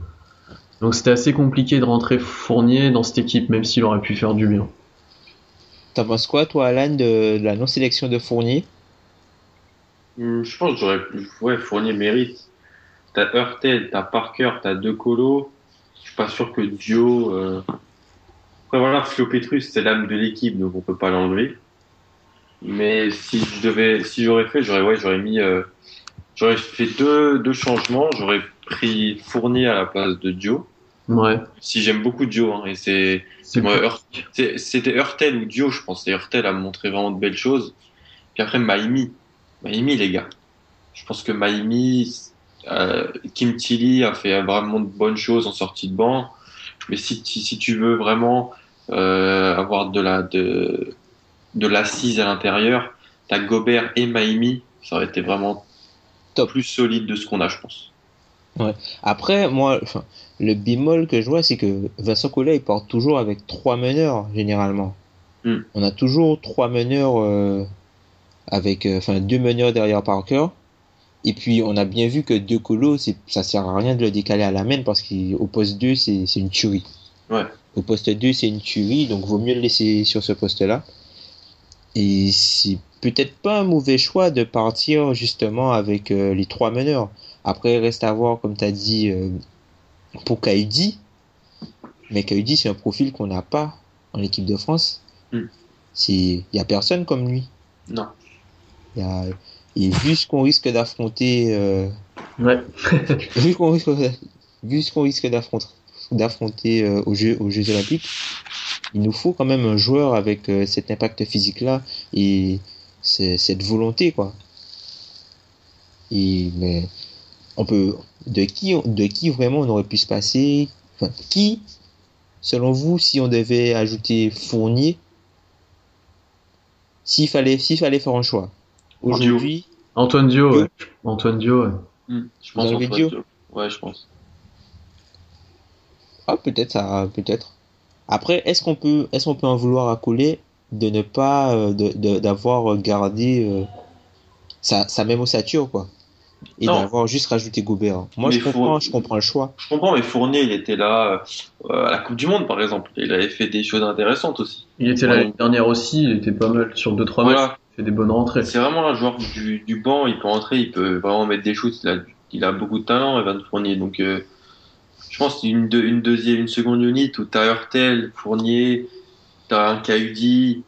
Donc c'était assez compliqué de rentrer Fournier dans cette équipe, même s'il aurait pu faire du bien. T'en penses quoi, toi, Alan, de, de la non-sélection de Fournier? Hmm, Je pense que j'aurais pu. Ouais, Fournier mérite. T'as Hurtel, t'as Parker, t'as De Colo. Je suis pas sûr que Dio. euh, Après, voilà, Flo Petrus, c'est l'âme de l'équipe, donc on peut pas l'enlever. Mais si je devais, si j'aurais fait, j'aurais, ouais, j'aurais mis, euh, j'aurais fait deux, deux changements. J'aurais pris Fournier à la place de Dio. Ouais. Si j'aime beaucoup Dio, hein, et c'est, c'était Hurtel ou Dio, je pense. Et Hurtel a montré vraiment de belles choses. Puis après, Maimi. Maimi, les gars. Je pense que Maimi, euh, Kim Tilly a fait vraiment de bonnes choses en sortie de banc. Mais si, tu- si tu veux vraiment euh, avoir de la de, de l'assise à l'intérieur, t'as Gobert et Maimi, ça aurait été vraiment Top. plus solide de ce qu'on a, je pense. Après, moi, enfin, le bémol que je vois, c'est que Vincent Collet, il part toujours avec trois meneurs, généralement. Hmm. On a toujours trois meneurs, euh, avec, euh, enfin, deux meneurs derrière Parker. Et puis, on a bien vu que De Colo, c'est, ça sert à rien de le décaler à la main parce qu'au poste 2, c'est, c'est une tuerie. Ouais. Au poste 2, c'est une tuerie, donc vaut mieux le laisser sur ce poste-là. Et c'est peut-être pas un mauvais choix de partir justement avec euh, les trois meneurs. Après, il reste à voir, comme tu as dit, euh, pour Kaidi. Mais Kaidi, c'est un profil qu'on n'a pas en équipe de France. Hmm. Il y a personne comme lui. Non. Il y a, et vu ce qu'on risque d'affronter, euh, Ouais. (laughs) vu qu'on risque, vu ce qu'on risque d'affronter, d'affronter euh, aux Jeux, aux Jeux Olympiques, il nous faut quand même un joueur avec euh, cet impact physique-là et ce- cette volonté, quoi. Et mais on peut, de qui, de qui vraiment on aurait pu se passer, enfin, qui, selon vous, si on devait ajouter Fournier, s'il fallait, s'il fallait faire un choix, aujourd'hui, Antoine Dio, Dio? ouais. Antoine Dio, ouais. Hmm, Je pense Antoine Dio? Dio. Ouais, je pense. Ah, peut-être ça, peut-être. Après, est-ce qu'on peut, est-ce qu'on peut en vouloir à Collet de ne pas, euh, de, de- d'avoir gardé euh, sa, sa même ossature, quoi, et Non. d'avoir juste rajouté Gobert. Moi, Mais je comprends, faut- je comprends le choix. Je comprends, mais Fournier, il était là euh, à la Coupe du Monde, par exemple. Il avait fait des choses intéressantes aussi. Il était Ouais. l'année dernière aussi, il était pas mal sur 2-3 matchs, Voilà. il fait des bonnes rentrées. C'est vraiment un joueur du, du banc, il peut entrer, il peut vraiment mettre des shoots, il a, il a beaucoup de talent, Evan Fournier. Donc, euh, je pense une, deux- une deuxième, une seconde unit où t'as Hurtel, Fournier, t'as un Kaudi,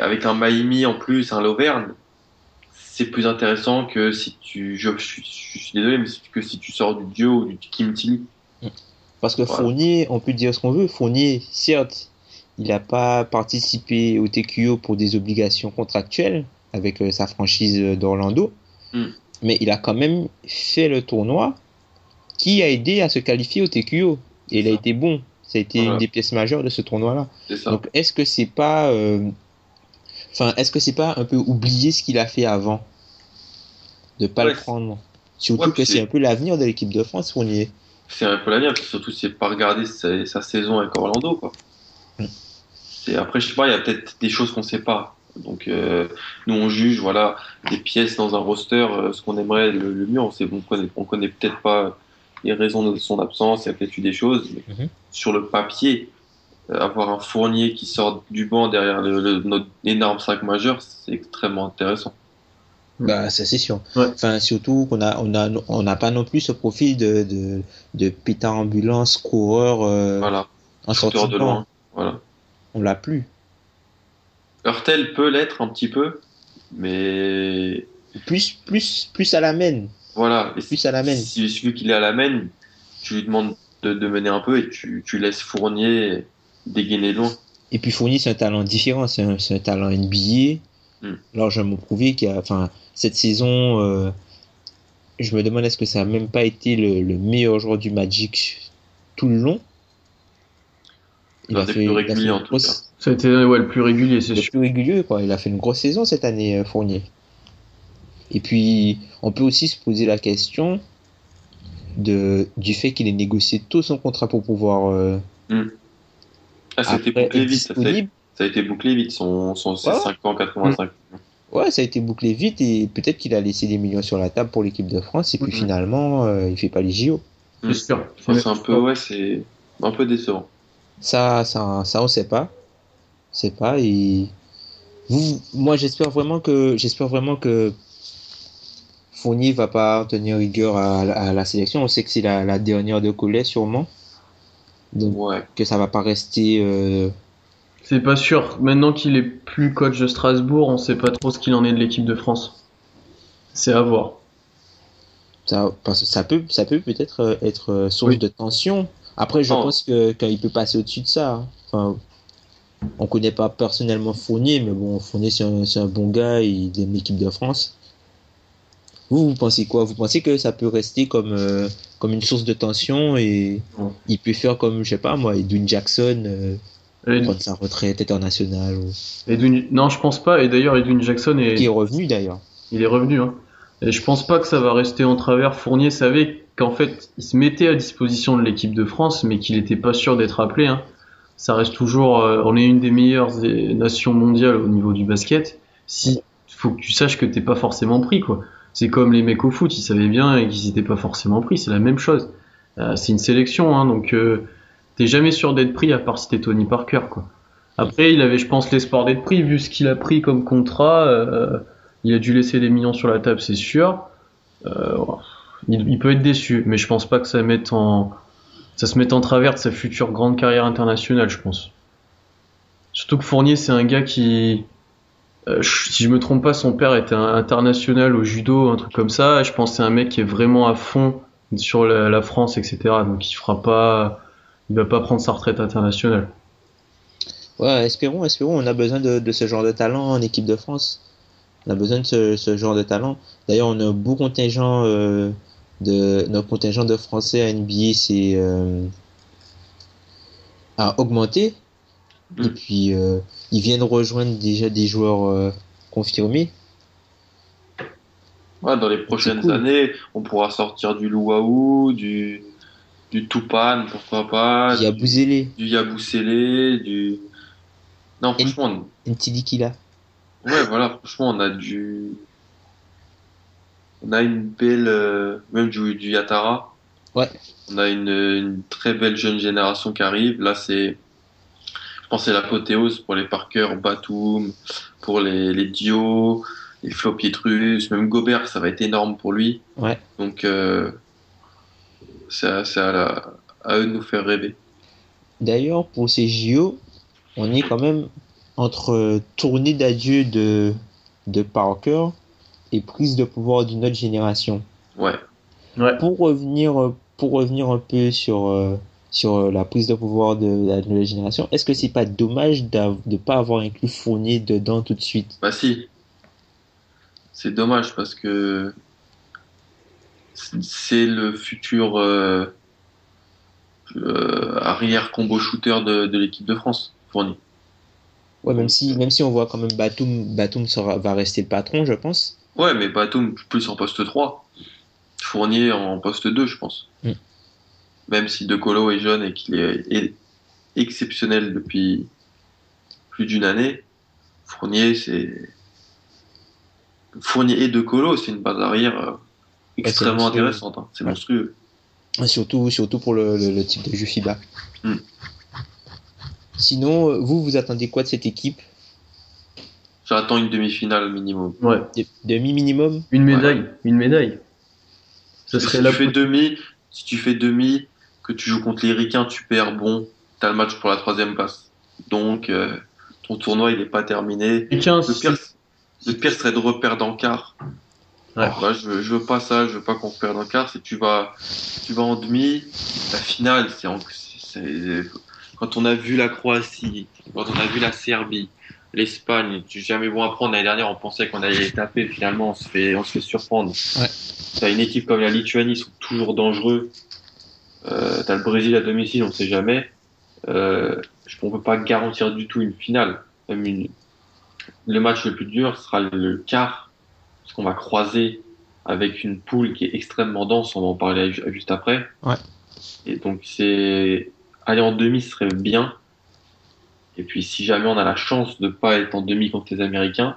avec un Maimi en plus, un Loverne. C'est plus intéressant que si tu, je, je, suis- je suis désolé, mais que si tu sors du Dio ou du Kim Tilly. Parce que Voilà. Fournier, on peut dire ce qu'on veut. Fournier, certes, il n'a pas participé au TQO pour des obligations contractuelles avec euh, sa franchise euh, d'Orlando, Hmm. mais il a quand même fait le tournoi qui a aidé à se qualifier au TQO. Et il a été bon. Ça a été Voilà. une des pièces majeures de ce tournoi-là. Donc, est-ce que c'est pas, euh, enfin, est-ce que c'est pas un peu oublier ce qu'il a fait avant, de pas Ouais, le prendre? Surtout Ouais, que c'est un peu l'avenir de l'équipe de France, Fournier. c'est un peu l'avenir, puis surtout c'est pas regarder sa, sa saison avec Orlando quoi. Mm. C'est après je sais pas, il y a peut-être des choses qu'on sait pas. Donc euh, nous on juge voilà des pièces dans un roster, euh, ce qu'on aimerait le, le mieux. On sait on connaît on connaît peut-être pas les raisons de son absence, il y a peut-être eu des choses. Mais Mhm. Sur le papier, avoir un Fournier qui sort du banc derrière le, le- notre énorme 5 majeur, c'est extrêmement intéressant. Bah, ça c'est sûr. Ouais. Enfin, surtout qu'on a, on a, on n'a pas non plus ce profil de, de, de pétard ambulance, coureur, euh, Voilà, en de loin. Voilà. On l'a plus. Hurtel peut l'être un petit peu, mais Plus, plus, plus à la main. Voilà. Et Plus à la main. Si celui qu'il est à la main, tu lui demandes de, de mener un peu et tu, tu laisses Fournier dégainer loin. Et puis Fournier, c'est un talent différent. C'est un, talent NBA. Hmm. Largement prouvé qu'il a, enfin, cette saison, euh, je me demande est-ce que ça a même pas été le, le meilleur joueur du Magic tout le long? L'un des plus réguliers, une en tout grosse- cas. Ça a été ouais, le plus régulier, c'est le sûr. plus régulier, quoi. Il a fait une grosse saison cette année, euh, Fournier. Et puis, on peut aussi se poser la question de, du fait qu'il ait négocié tout son contrat pour pouvoir euh, Ah, c'était après bouclé vite. Ça, a été bouclé vite, son, son Ouais. 5 ans 85. Ouais, ça a été bouclé vite et peut-être qu'il a laissé des millions sur la table pour l'équipe de France et puis finalement, euh, il fait pas les JO. C'est Mm. sûr. C'est un peu, ouais, c'est un peu décevant. Ça, ça, ça, on sait pas. On sait pas et vous, moi, j'espère vraiment que, j'espère vraiment que Fournier va pas tenir rigueur à, à la sélection. On sait que c'est la, la dernière de Collet sûrement. Donc, Ouais. que ça va pas rester euh, C'est pas sûr. Maintenant qu'il est plus coach de Strasbourg, on sait pas trop ce qu'il en est de l'équipe de France. C'est à voir. Ça, ça peut, ça peut peut-être euh, être euh, source Oui. de tension. Après, je Oh. pense que qu'il peut passer au-dessus de ça. hein. Enfin, on connaît pas personnellement Fournier, mais bon, Fournier c'est un, c'est un bon gars, il aime l'équipe de France. Vous, vous pensez quoi? Vous pensez que ça peut rester comme euh, comme une source de tension et il peut faire comme je sais pas moi, Edwin Jackson euh, prendre sa retraite internationale ou... Edwin- Non, je pense pas. Et d'ailleurs, Edwin Jackson est, qui est revenu d'ailleurs. il est revenu. Hein. Et je pense pas que ça va rester en travers. Fournier savait qu'en fait, il se mettait à disposition de l'équipe de France, mais qu'il était pas sûr d'être appelé. Hein. Ça reste toujours, euh, on est une des meilleures nations mondiales au niveau du basket. Si faut que tu saches que t'es pas forcément pris, quoi. C'est comme les mecs au foot, ils savaient bien et qu'ils étaient pas forcément pris. C'est la même chose. Euh, c'est une sélection, hein, donc euh, t'es jamais sûr d'être pris à part si t'es Tony Parker, quoi. Après, il avait, je pense, l'espoir d'être pris vu ce qu'il a pris comme contrat. euh, il a dû laisser des millions sur la table, c'est sûr. Euh, il, il peut être déçu, mais je pense pas que ça mette en, ça se mette en travers de sa future grande carrière internationale, je pense. Surtout que Fournier, c'est un gars qui, euh, si je me trompe pas, son père était international au judo, un truc comme ça. Je pense que c'est un mec qui est vraiment à fond sur la, France, etc. Donc il fera pas, il va pas prendre sa retraite internationale. Ouais, espérons, espérons. On a besoin de, ce genre de talent en équipe de France. On a besoin de ce, genre de talent. D'ailleurs, on a beau contingent euh, de notre contingent de Français à NBA, c'est euh, a augmenté. Et Mm. puis euh, ils viennent rejoindre déjà des joueurs euh, confirmés. Ouais, dans les prochaines cool. années, on pourra sortir du Luau, du, du Tupan, pourquoi pas, du, Bouzélé, du Yabusele, du. Non, franchement, Ntidikila. on- ouais, voilà, franchement, on a du. On a une belle. euh, Même du, du Yatara. Ouais. On a une, une très belle jeune génération qui arrive. Là, c'est. Pense que c'est l'apothéose pour les Parker, Batum, pour les, les Dio, les Flo Pietrus, même Gobert, ça va être énorme pour lui. Ouais. Donc, euh, c'est à, à, eux de nous faire rêver. D'ailleurs, pour ces JO, on est quand même entre tournée d'adieu de, de Parker et prise de pouvoir d'une autre génération. Ouais. Ouais. Pour revenir, pour revenir un peu sur, euh, sur euh, la prise de pouvoir de la nouvelle génération, est-ce que c'est pas dommage de ne pas avoir inclus Fournier dedans tout de suite? Bah si. C'est dommage parce que c'est le futur euh, euh, arrière combo shooter de, de l'équipe de France, fourni. Ouais, même si, même si on voit quand même Batum, Batum sera, va rester le patron, je pense. Ouais, mais Batum plus en poste 3. Fournier en poste 2, je pense. Mm. Même si De Colo est jeune et qu'il est, est exceptionnel depuis plus d'une année, Fournier, c'est. Fournier et De Colo, c'est une base arrière euh, extrêmement intéressante. hein. C'est Ouais. monstrueux. Et Surtout, surtout pour le, le, le type de jeu FIBA. Mm. Sinon, euh, vous, vous attendez quoi de cette équipe? J'attends une demi-finale minimum. Ouais. De- Demi minimum? Une médaille, une médaille. Ça si serait tu la fais demi, si tu fais demi, que tu joues contre les Ricains, tu perds, bon, t'as le match pour la troisième place. Donc, euh, ton tournoi, il est pas terminé. Le pire, le pire serait de reperdre en quart. Ouais. Moi, je, veux- je veux pas ça, je veux pas qu'on perde en quart. C'est tu vas, tu vas en demi, la finale, c'est quand on a vu la Croatie, quand on a vu la Serbie, l'Espagne, tu jamais bon à prendre. L'année dernière, on pensait qu'on allait les taper. Finalement, on se fait, on se fait surprendre. Ouais. T'as une équipe comme la Lituanie, ils sont toujours dangereux. Euh, t'as le Brésil à domicile, on sait jamais. Euh, je- on peut pas garantir du tout une finale. Même une, le match le plus dur sera le quart, parce qu'on va croiser avec une poule qui est extrêmement dense, on va en parler ju- juste après. Ouais. Et donc c'est aller en demi ce serait bien. Et puis si jamais on a la chance de pas être en demi contre les Américains,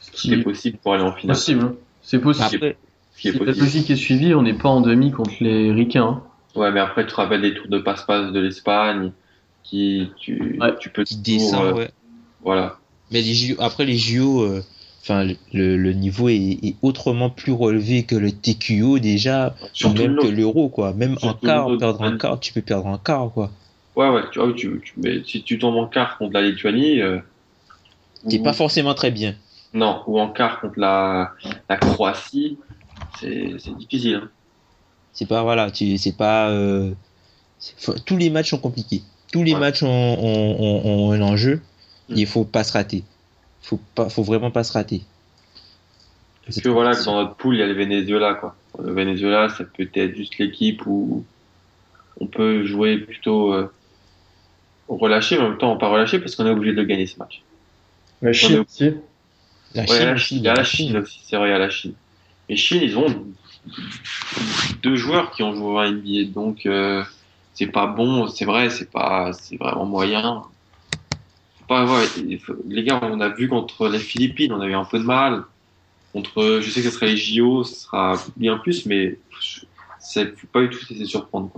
ce qui est possible pour aller en finale. possible. hein. C'est possible. Après, Ce qui est Si la possible. logique est suivie, on n'est pas en demi contre les Ricains. hein. Ouais, mais après tu te rappelles des tours de passe-passe de l'Espagne, qui tu, Ouais. tu peux qui descend, euh, ouais. voilà. Mais les JO, après les JO, euh, enfin le, le niveau est, est autrement plus relevé que le TQO déjà, ou Surtout même que l'euro quoi. Même en quart, perdre man. quart, tu peux perdre en quart quoi. Ouais, ouais, tu, ah tu, tu- mais si tu tombes en quart contre la Lituanie, euh, T'es ou- pas forcément très bien. non, ou en quart contre la, la Croatie, c'est c'est difficile. hein. C'est pas voilà, tu c'est pas euh, tous les matchs sont compliqués. Tous les Ouais. matchs ont, ont, ont- ont un enjeu. Mm. Il faut pas se rater. Faut pas, faut vraiment pas se rater. Parce que voilà, que dans notre poule, il y a le Venezuela, quoi. Le Venezuela, ça peut être juste l'équipe où on peut jouer plutôt euh, relâché, mais en même temps, pas relâché parce qu'on est obligé de gagner ce match. La Chine aussi. La Ouais, Chine la aussi, Chine, il y a la Chine aussi, c'est vrai, il y a la Chine. Mais Chine, ils ont deux joueurs qui ont joué à NBA, donc euh, c'est pas bon, c'est vrai, c'est pas, vraiment moyen. Les gars, on a vu contre les Philippines, on a eu un peu de mal. Contre, je sais que ce sera les JO, ce sera bien plus, mais c'est faut pas du tout se laisser surprendre.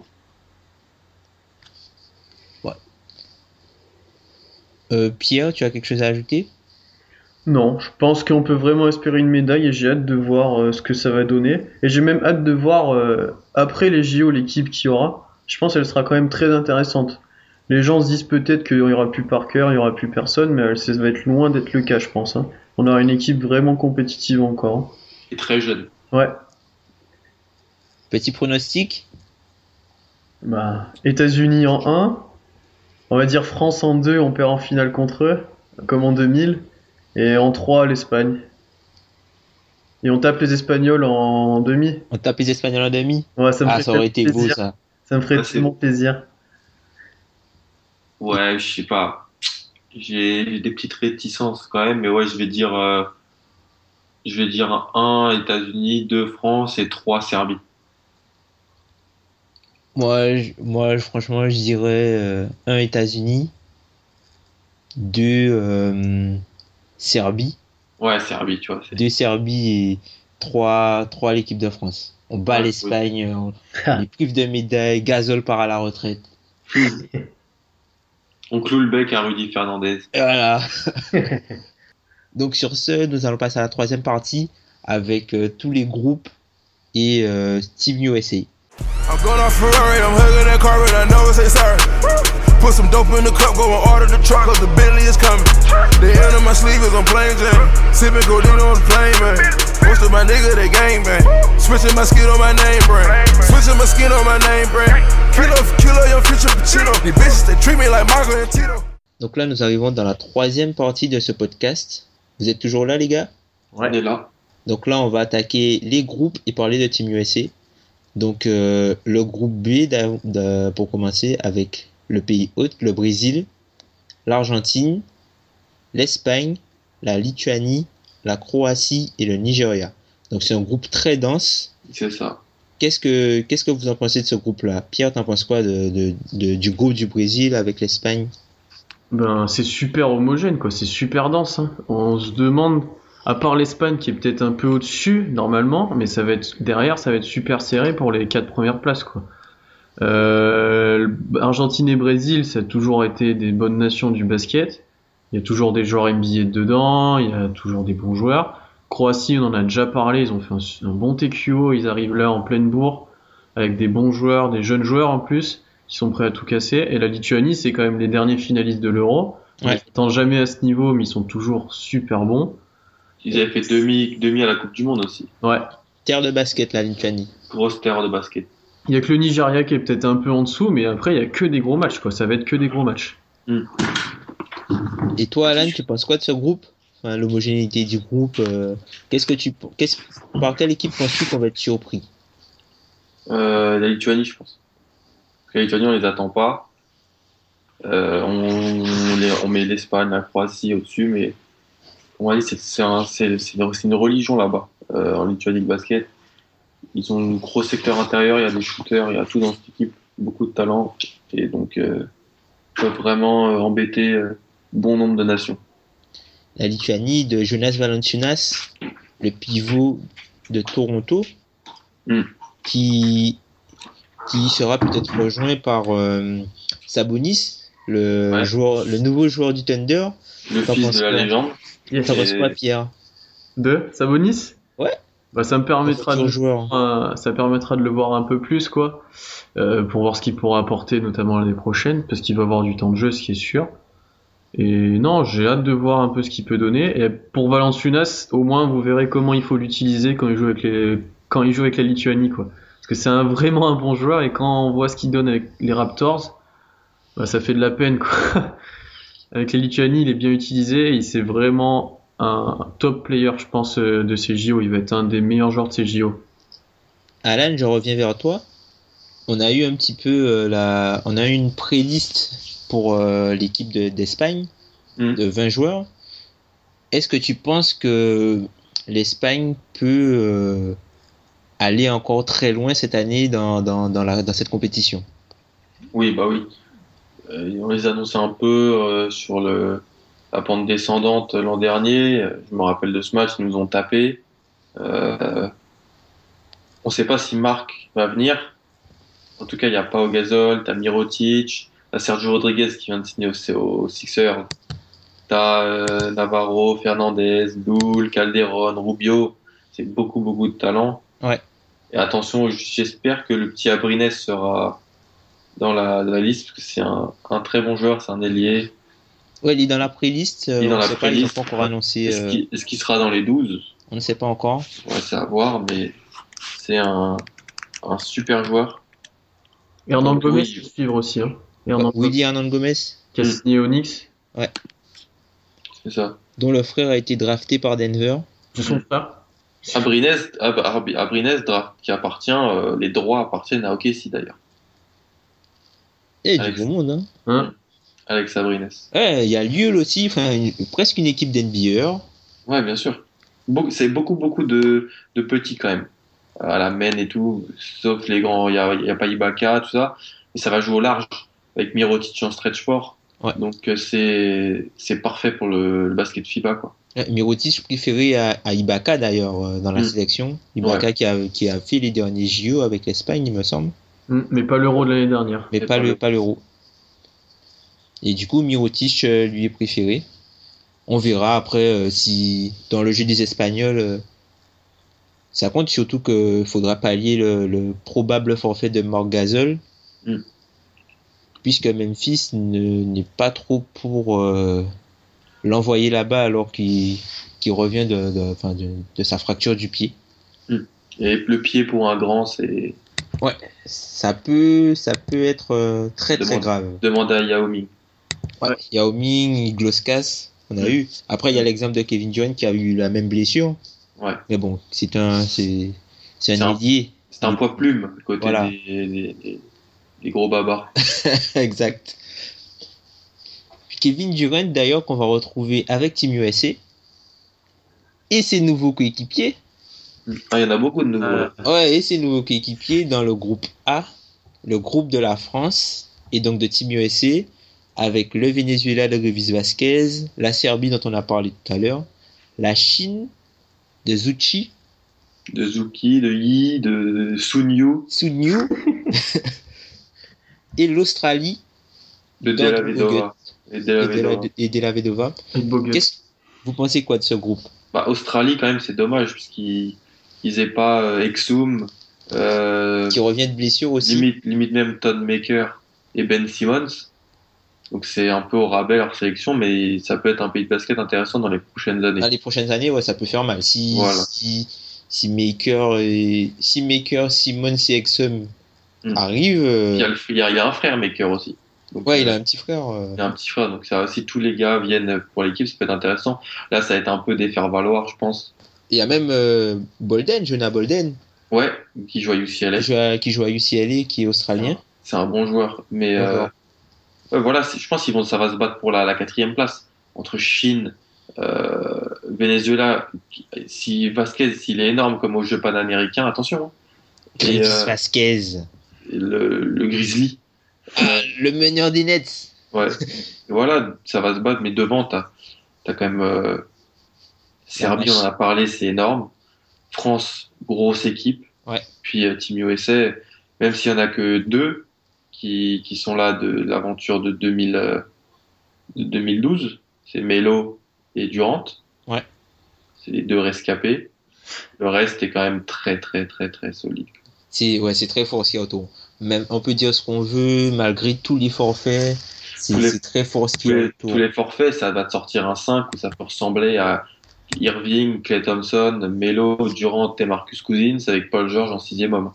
Euh, Pierre, tu as quelque chose à ajouter? Non, je pense qu'on peut vraiment espérer une médaille et j'ai hâte de voir euh, ce que ça va donner. Et j'ai même hâte de voir euh, après les JO l'équipe qu'il y aura. Je pense qu'elle sera quand même très intéressante. Les gens se disent peut-être qu'il y aura plus Parker, il y aura plus personne, mais elle- ça va être loin d'être le cas, je pense. hein. On aura une équipe vraiment compétitive encore. Et très jeune. Ouais. Petit pronostic? Bah, États-Unis en 1, on va dire France en 2, on perd en finale contre eux, comme en 2000, et en 3 l'Espagne. Et on tape les Espagnols en demi. On tape les Espagnols en demi Ouais, ça me Ah, fait ça aurait été beau plaisir. ça. Ça me ferait tellement plaisir. Ouais, je sais pas. J'ai des petites réticences quand même, mais ouais, je vais dire, euh, je vais dire 1 États-Unis, 2 France et 3 Serbie. Moi, je- moi, franchement, je dirais euh, un États-Unis, deux euh, Serbie, Ouais, Serbie, tu vois. deux Serbie et trois, trois l'équipe de France. On bat Ouais, l'Espagne, on on les prive de médailles, Gasol part à la retraite. (laughs) On cloue le bec à Rudy Fernandez. Et voilà. (laughs) Donc sur ce, nous allons passer à la troisième partie avec euh, tous les groupes et euh, Team USA. I'm going off Ferrari, I'm hugging that car, and I never say sorry. Put some dope in the cup, go and order the truck, cause the Bentley is coming. The end of my sleeve is on plain Jane. Sipping codeine on the plane, man. Most of my niggas, they gang bang. Switching my skin on my name brand. Switching my skin on my name brand. Kilo for kilo, your future Pacino. These bitches, they treat me like Marco and Tito. Donc là, nous arrivons dans la troisième partie de ce podcast. Vous êtes toujours là, les gars? On est là. Donc là, on va attaquer les groupes et parler de Team USA. Donc euh, le groupe B, pour commencer, avec le pays hôte, le Brésil, l'Argentine, l'Espagne, la Lituanie, la Croatie et le Nigeria. Donc c'est un groupe très dense. C'est ça. Qu'est-ce que qu'est-ce que vous en pensez de ce groupe-là? Pierre, t'en penses quoi de, de- de- du groupe du Brésil avec l'Espagne? Ben, c'est super homogène, quoi. C'est super dense. hein. On se demande, à part l'Espagne qui est peut-être un peu au-dessus, normalement, mais ça va être derrière, ça va être super serré pour les quatre premières places, quoi. Euh, Argentine et Brésil, ça a toujours été des bonnes nations du basket. Il y a toujours des joueurs NBA dedans, il y a toujours des bons joueurs. Croatie, on en a déjà parlé, ils ont fait un, un bon TQO, ils arrivent là en pleine bourre, avec des bons joueurs, des jeunes joueurs en plus, qui sont prêts à tout casser. Et la Lituanie, c'est quand même les derniers finalistes de l'Euro. Ouais. Ils s'attendent jamais à ce niveau, mais ils sont toujours super bons. Ils avaient fait demi, demi à la Coupe du Monde aussi. Ouais. Terre de basket, la Lituanie. Grosse terre de basket. Il y a que le Nigeria qui est peut-être un peu en dessous, mais après, il y a que des gros matchs, quoi. Ça va être que des gros matchs. Et toi, Alan, tu penses quoi de ce groupe? Enfin, L'homogénéité du groupe. euh, qu'est-ce que tu, qu'est-ce, par quelle équipe penses-tu qu'on va être surpris? Euh, la Lituanie, je pense. Parce que la Lituanie, on les attend pas. Euh, on, on les- on met l'Espagne, la Croatie au-dessus, mais on va dire c'est c'est un- c'est- c'est une, c'est une religion là-bas, euh, en Lituanie, le basket. Ils ont un gros secteur intérieur, il y a des shooters, il y a tout dans cette équipe, beaucoup de talent, et donc euh, ils peuvent vraiment euh, embêter euh, bon nombre de nations. La Lituanie de Jonas Valanciunas, le pivot de Toronto, Hmm. qui, qui sera peut-être rejoint par euh, Sabonis, le, Ouais. joueur, le nouveau joueur du Thunder. Le fils de la légende, T'en penses Et- quoi, Pierre? De Sabonis? Ouais. Bah, ça me permettra de, joueur. ça permettra de le voir un peu plus, quoi, euh, pour voir ce qu'il pourra apporter, notamment l'année prochaine, parce qu'il va avoir du temps de jeu, ce qui est sûr. Et non, j'ai hâte de voir un peu ce qu'il peut donner. Et pour Valanciunas, au moins, vous verrez comment il faut l'utiliser quand il joue avec les, quand il joue avec la Lituanie, quoi. Parce que c'est un, vraiment un bon joueur et quand on voit ce qu'il donne avec les Raptors, bah, ça fait de la peine, quoi. (laughs) avec les Lituanie, il est bien utilisé. Et c'est vraiment un top player, je pense, euh, de ces JO. Il va être un des meilleurs joueurs de ces JO. Alan, je reviens vers toi. On a eu un petit peu euh, la, on a eu une pré-liste pour euh, l'équipe de- d'Espagne Mm. de 20 joueurs. Est-ce que tu penses que l'Espagne peut euh, aller encore très loin cette année dans, dans, dans, la, dans cette compétition? Oui, bah oui. Euh, on les annonçait un peu euh, sur le, la pente descendante l'an dernier. Je me rappelle de ce match, ils nous ont tapé. Euh, on ne sait pas si Marc va venir. En tout cas, il n'y a pas au Gasol, t'as Mirotic, t'as Sergio Rodriguez qui vient de signer au, au Sixers. T'as euh, Navarro, Fernandez, Doul, Calderon, Rubio. C'est beaucoup, beaucoup de talent. Ouais. Et attention, j'espère que le petit Abrines sera dans la, la liste parce que c'est un, un très bon joueur, c'est un ailier. Ouais, il est dans la pré-liste. euh, Il est dans on la sait pas, ils n'ont pré-liste. pas encore annoncé. Est-ce euh, qu'il sera dans les 12 on ne sait pas encore. Ouais, c'est à voir, mais c'est un, un super joueur. Hernan Donc, Gomez, il faut suivre aussi. Hein. Hernan Gomez, Willy Hernan Gomez, qui a signé au Knicks. C'est ça. dont le frère a été drafté par Denver. C'est son frère. Abrines, Ab- Ab- Abrines draft, qui appartient, euh, les droits appartiennent à OKC d'ailleurs. Et du Alex. beau monde, hein. Hein? Alex Abrines. Ouais, il y a Lille aussi, enfin, une- presque une équipe d'NBA. Ouais, bien sûr. C'est beaucoup, beaucoup de, de petits quand même. À la main et tout, sauf les grands. Il n'y a, y a pas Ibaka, tout ça. Mais ça va jouer au large avec Mirotic en stretch fort. Ouais. Donc euh, c'est c'est parfait pour le, le basket FIBA. Quoi. Mirotic préféré à, à Ibaka d'ailleurs euh, dans la Mm. sélection. Ibaka Ouais. qui, a, qui a fait les derniers JO avec l'Espagne, il me semble, Mm, Mais pas l'euro de l'année dernière. mais Et pas pas le le- pas l'euro. Et du coup, Mirotic euh, lui est préféré. On verra après euh, si dans le jeu des Espagnols, euh, ça compte surtout que faudra pallier le, le probable forfait de Marc Gasol, Mm. puisque Memphis ne- n'est pas trop pour euh, l'envoyer là-bas alors qu'il qu'il revient de, de, enfin, de, de sa fracture du pied. Et le pied pour un grand, c'est Ça peut, ça peut être très très Demande. grave. demander à Yao Ouais. Yao Ming, Gloskas, on a eu. Après, il y a l'exemple de Kevin Durant qui a eu la même blessure. Ouais. Mais bon, c'est un, c'est, c'est un ailier. C'est un poids plume côté Voilà. des, des, des- des gros babards. (laughs) exact. Kevin Durant, d'ailleurs, qu'on va retrouver avec Team USA. Et ses nouveaux coéquipiers. Ah, il y en a beaucoup de nouveaux. Euh. Ouais, et ses nouveaux coéquipiers dans le groupe A, le groupe de la France, et donc de Team USA, avec le Venezuela de Revis Vasquez, la Serbie dont on a parlé tout à l'heure, la Chine de Zuchi, De Zuki, de Yi, de, Sunyu, Sunyu, (laughs) et l'Australie de Della Vedova. Et Della et de la, Vedova. et de la Vedova. et Bogut. Qu'est-ce vous pensez quoi de ce groupe? Bah, Australie, quand même, c'est dommage, puisqu'ils ils aient pas euh, Exum, euh, qui revient de blessure aussi limite, limite même Todd Maker et Ben Simmons. Donc c'est un peu au rabais leur sélection, mais ça peut être un pays de basket intéressant dans les prochaines années. Dans les prochaines années, ouais, ça peut faire mal. Si, Voilà. si, si Maker et si Maker, Simon et Exum Mm. arrivent, euh, Il y, a il y un frère Maker aussi. Donc, ouais, il a euh, un petit frère. euh, il a un petit frère, donc ça, si tous les gars viennent pour l'équipe, ça peut être intéressant. Là, ça va être un peu des faire-valoir, je pense. Il y a même euh, Bolden, Jonah Bolden, Ouais, qui joue à UCLA. qui joue, à, qui joue à UCLA, qui est australien. C'est un bon joueur, mais euh, voilà, je pense qu'ils vont, ça va se battre pour la, la quatrième place entre Chine, euh, Venezuela. Si Vasquez, s'il est énorme comme au jeu panaméricain, attention. hein. Et, euh, Vasquez, le, le Grizzly, le meneur des Nets. ouais. (laughs) Voilà, ça va se battre, mais devant, t'as as quand même Serbie, on en a parlé, c'est énorme. France, grosse équipe. Ouais. Puis Team USA, même s'il y en a que deux qui, qui sont là de l'aventure de, 2000, euh, de 2012, c'est Melo et Durant. Ouais. C'est les deux rescapés. Le reste est quand même très, très, très, très solide. C'est ouais, c'est très fort ce qu'il y a autour. Même, on peut dire ce qu'on veut, malgré tous les forfaits, c'est Tous les- c'est très fort ce Tous qu'il y a les, autour. tous les forfaits, ça va te sortir un 5 où ça peut ressembler à Irving, Clay Thompson, Melo, Durant et Marcus Cousins avec Paul George en sixième homme.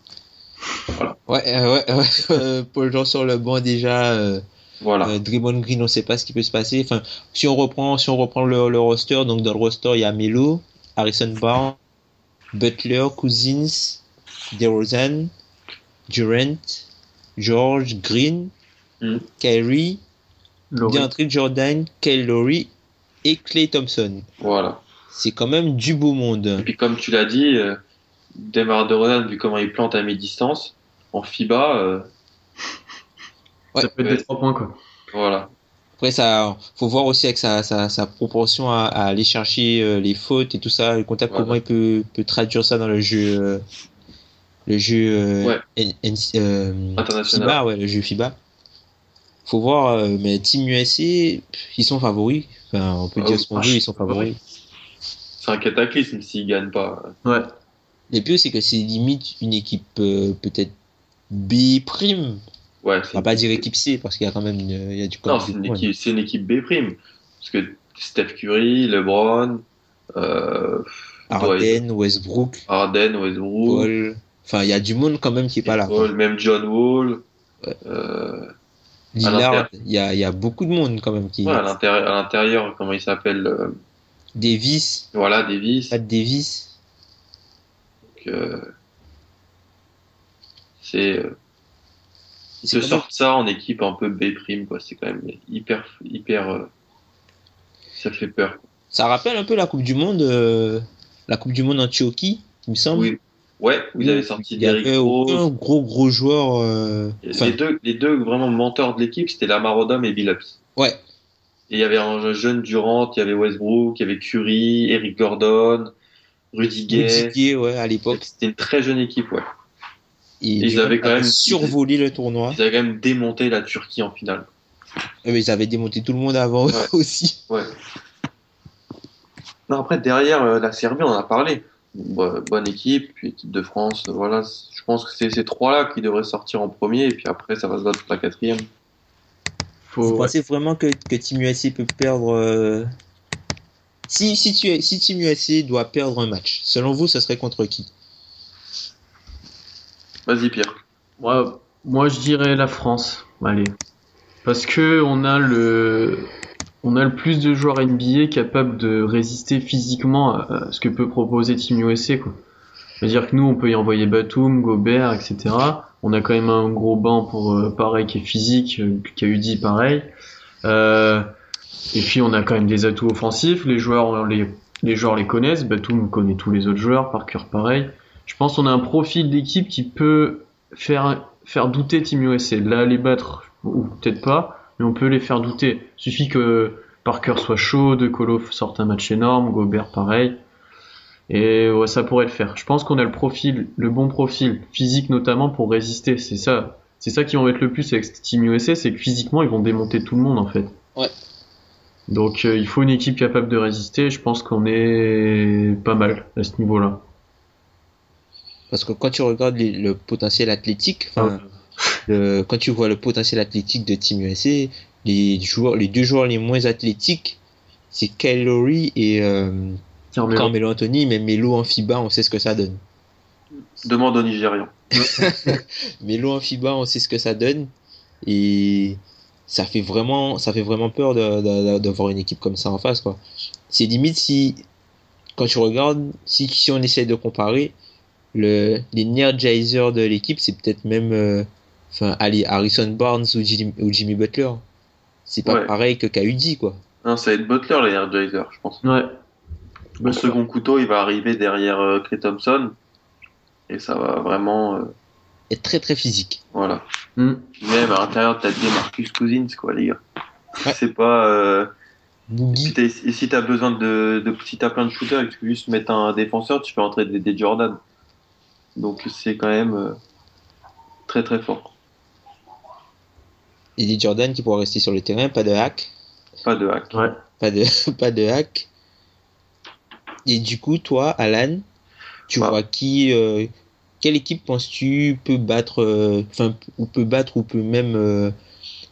Ouais, euh, ouais, (laughs) ouais, euh, Paul George sur le banc déjà. Euh, Voilà. euh, Draymond Green, on sait pas ce qui peut se passer. Enfin, si on reprend, si on reprend le, le roster, donc dans le roster, il y a Melo, Harrison Barnes, Butler, Cousins, DeRozan, Durant, George, Green, Mm. Kyrie. DeAndre Jordan, Kyle Lowry et Clay Thompson. Voilà. C'est quand même du beau Et monde. puis comme tu l'as dit, euh, Demar DeRozan, vu comment il plante à mi-distance, en FIBA, euh, Ça peut être ouais. des trois points, quoi. voilà. Après, ça, faut voir aussi avec sa, sa, sa proportion à, à aller chercher euh, les fautes et tout ça, le contact, Voilà. comment il peut, peut traduire ça dans le jeu, euh, le jeu euh, Ouais. N- N- euh, International. FIBA, ouais, le jeu FIBA. Faut voir, euh, mais Team USA, ils sont favoris. Enfin, on peut Ah dire oui. ce qu'on veut, ils sont favoris. C'est un cataclysme s'ils gagnent pas. Ouais. Le pire, c'est que c'est limite une équipe euh, peut-être B prime. Ouais, On va pas dire équipe C parce qu'il y a quand même une, il y a du Non, c'est une équipe, c'est une équipe B prime. Parce que Steph Curry, LeBron, euh, Harden, Westbrook, Harden, Westbrook, Paul. Enfin, il y a du monde quand même qui est pas là. Paul, même John Wall. Ouais. Euh, Lillard, il y a, il y a beaucoup de monde quand même qui. ouais, à l'intérieur, à l'intérieur, comment il s'appelle euh, Davis, Voilà, Davis. Pat Davis. Donc, euh, c'est, euh, ils se sortent ça en équipe un peu B prime, quoi. C'est quand même hyper, hyper. euh, ça fait peur. Ça rappelle un peu la Coupe du Monde, euh, la Coupe du Monde en Turquie, il me semble. Oui. Ouais, vous avez sorti Derrick Rose. gros gros joueur. euh, Les deux, les deux vraiment menteurs de l'équipe, c'était Lamar Odom et Billups. ouais, Et il y avait un jeune Durant, il y avait Westbrook, il y avait Curry, Eric Gordon, Rudy Gay. Rudy Gay, ouais, à l'époque. C'était une très jeune équipe, ouais. Et Ils avaient quand même- survolé le tournoi. Ils avaient quand même démonté la Turquie en finale. Euh, Ils avaient démonté tout le monde avant eux Ouais. (laughs) aussi. Ouais. Non, après, derrière, euh, la Serbie, on en a parlé. Bo- bonne équipe, puis équipe de France, euh, voilà. Je pense que c'est ces trois-là qui devraient sortir en premier, et puis après, ça va se battre pour la quatrième. Faut, Vous pensez vraiment que, que Team USA peut perdre euh, si, si, tu, si Team USA doit perdre un match, selon vous, ce serait contre qui? Vas-y, Pierre. Ouais, moi, je dirais la France. Allez. Parce que on a le, on a le plus de joueurs NBA capables de résister physiquement à ce que peut proposer Team USA, quoi. C'est-à-dire que nous, on peut y envoyer Batum, Gobert, etc. On a quand même un gros banc pour euh, pareil qui est physique, euh, qui a eu dit pareil. Euh, et puis on a quand même des atouts offensifs. Les joueurs, les, les joueurs les connaissent. Batum connaît tous les autres joueurs, par cœur pareil. Je pense qu'on a un profil d'équipe qui peut faire faire douter Team USA. Là, les battre ou peut-être pas, mais on peut les faire douter. Suffit que Parker soit chaud, De Colo sorte un match énorme, Gobert pareil. Et ça pourrait le faire. Je pense qu'on a le profil, le bon profil physique notamment pour résister. C'est ça, c'est ça qui m'embête le plus avec Team USA, c'est que physiquement ils vont démonter tout le monde en fait. Ouais. Donc euh, il faut une équipe capable de résister. Je pense qu'on est pas mal à ce niveau-là. Parce que quand tu regardes les- le potentiel athlétique, (laughs) le- quand tu vois le potentiel athlétique de Team USA, les joueurs, les deux joueurs les moins athlétiques, c'est Kyle Lowry et euh, Carmelo. Carmelo Anthony, mais Melo en FIBA, on sait ce que ça donne. Demande aux Nigérians. (laughs) Melo en FIBA, on sait ce que ça donne. Et ça fait vraiment, ça fait vraiment peur de- de- de- d'avoir une équipe comme ça en face, quoi. C'est limite si, quand tu regardes, si, si on essaie de comparer, le, les Energizers de l'équipe, c'est peut-être même, euh, enfin, allez, Harrison Barnes ou Jimmy, ou Jimmy Butler. C'est pas Ouais. pareil que KUD, quoi. Non, ça va être Butler, les Energizer, je pense. Ouais. Le second couteau, il va arriver derrière euh, Clay Thompson. Et ça va vraiment. euh, Et très très physique. voilà. Hmm. Même à l'intérieur, t'as des Marcus Cousins, quoi, les gars. Ouais. C'est pas. Euh... Puis t'as- Et si t'as besoin de, de. Si t'as plein de shooters et que tu veux juste mettre un défenseur, tu peux entrer des, des Jordan. Donc c'est quand même euh, très très fort. Et des Jordan qui pourraient rester sur le terrain, pas de hack. Pas de hack. Ouais. Pas de, (laughs) pas de hack. Et du coup, toi, Alan, Tu Bah. vois qui, euh, quelle équipe penses-tu peut battre, euh, enfin, ou peut battre ou peut même euh,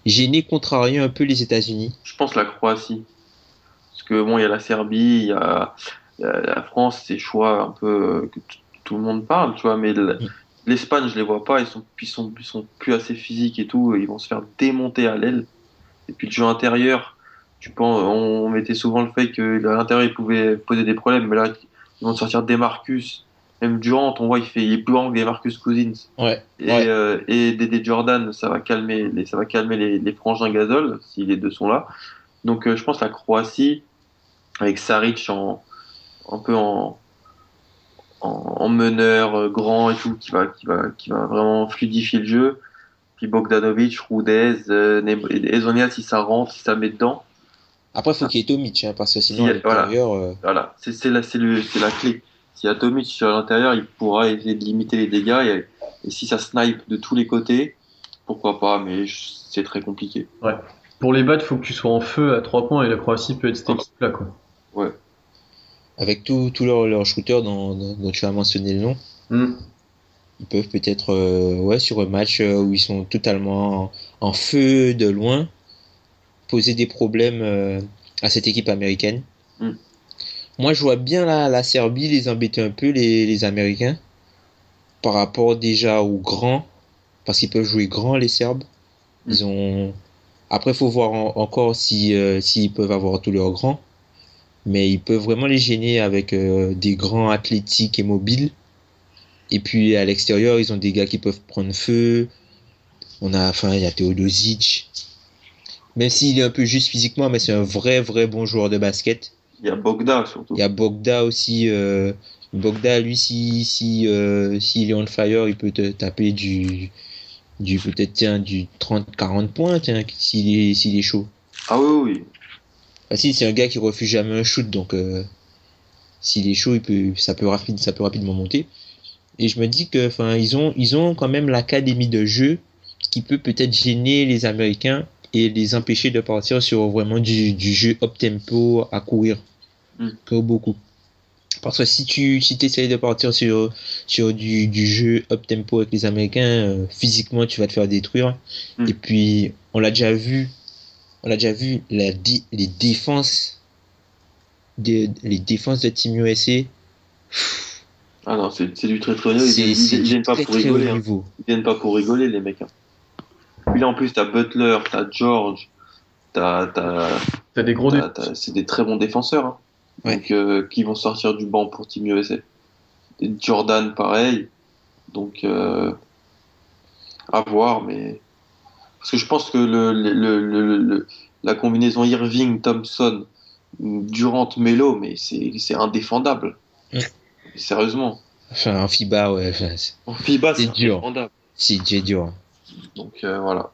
gêner, contrarier un peu les États-Unis? Je pense la Croatie. Parce que bon, il y a la Serbie, il y a, il y a la France, c'est choix un peu euh, que tout le monde parle, tu vois, mais le- l'Espagne, je les vois pas, ils sont, ils sont, ils sont plus assez physiques et tout, ils vont se faire démonter à l'aile. Et puis le jeu intérieur, tu penses, on mettait souvent le fait que l'intérieur, ils pouvaient poser des problèmes, mais là, ils vont te sortir des Marcus. Même Durant, on voit, il fait, il est plus grand que des Marcus Cousins. Ouais. Et, Ouais. euh, et Dédé Jordan, ça va calmer les, ça va calmer les, les frangins Gasol, si les deux sont là. Donc euh, je pense la Croatie, avec Saric en, un peu en, en, en meneur euh, grand et tout, qui va, qui, va, qui va vraiment fluidifier le jeu. Puis Bogdanovic, Rudez, euh, Ezonia, si ça rentre, si ça met dedans. Après, faut qu'il y ait Tomic, hein, parce que sinon, Si, à l'intérieur, euh, Voilà, c'est c'est la, le- la clé. Si Atomic sur l'intérieur, il pourra essayer de limiter les dégâts. Et, et si ça snipe de tous les côtés, pourquoi pas, mais c'est très compliqué. Pour les battre, faut que tu sois en feu à 3 points et la Croatie peut être cette équipe-là, quoi. avec tous tous leurs leurs shooters dont, dont- dont tu as mentionné le nom, Hmm. ils peuvent peut-être, euh, ouais, sur un match euh, où ils sont totalement en, en feu de loin, poser des problèmes euh, à cette équipe américaine. Mm. Moi, je vois bien la, la Serbie les embêter un peu, les, les Américains, par rapport déjà aux grands, parce qu'ils peuvent jouer grand, les Serbes. Ils ont. Après, faut voir en- encore si euh, s'ils peuvent avoir tous leurs grands, mais ils peuvent vraiment les gêner avec euh, des grands athlétiques et mobiles. Et puis à l'extérieur, ils ont des gars qui peuvent prendre feu. On a, enfin, il y a Teodosic. Même s'il est un peu juste physiquement, mais c'est un vrai, vrai bon joueur de basket. Il y a Bogda surtout. Il y a Bogda aussi. euh, Bogda, lui, si, si, euh, s'il est on fire, il peut te taper du, du peut-être, tiens, du 30-40 points, tiens, s'il est, s'il est chaud. Ah oui, oui. Facile, c'est un gars qui refuse jamais un shoot, donc euh, s'il est chaud, il peut, ça peut rapide, ça peut rapidement monter. Et je me dis que, enfin, ils ont, ils ont quand même l'académie de jeu qui peut peut-être gêner les Américains et les empêcher de partir sur vraiment du, du jeu up tempo à courir, Mm. que beaucoup. Parce que si tu, si essayes de partir sur, sur du, du jeu up tempo avec les Américains, euh, physiquement, tu vas te faire détruire. Mm. Et puis, on l'a déjà vu, on l'a déjà vu, la, les défenses, des, les défenses de Team USA, Ah non, c'est du très très haut niveau. Ils, viennent pas très pour rigoler. hein. Ils viennent pas pour rigoler, les mecs. hein. Puis là, en plus, t'as Butler, t'as George, t'as, t'as, T'as des gros c'est des très bons défenseurs. hein. Ouais. Donc, euh, qui vont sortir du banc pour Team USA. Et Jordan, pareil. Donc, euh, à voir, mais. Parce que je pense que le, le, le, le- le- la combinaison Irving-Thompson, Durant, Melo, mais c'est c'est indéfendable. Sérieusement. Enfin, en FIBA, ouais, enfin, En FIBA, C'est dur. c'est dur. Donc euh, voilà.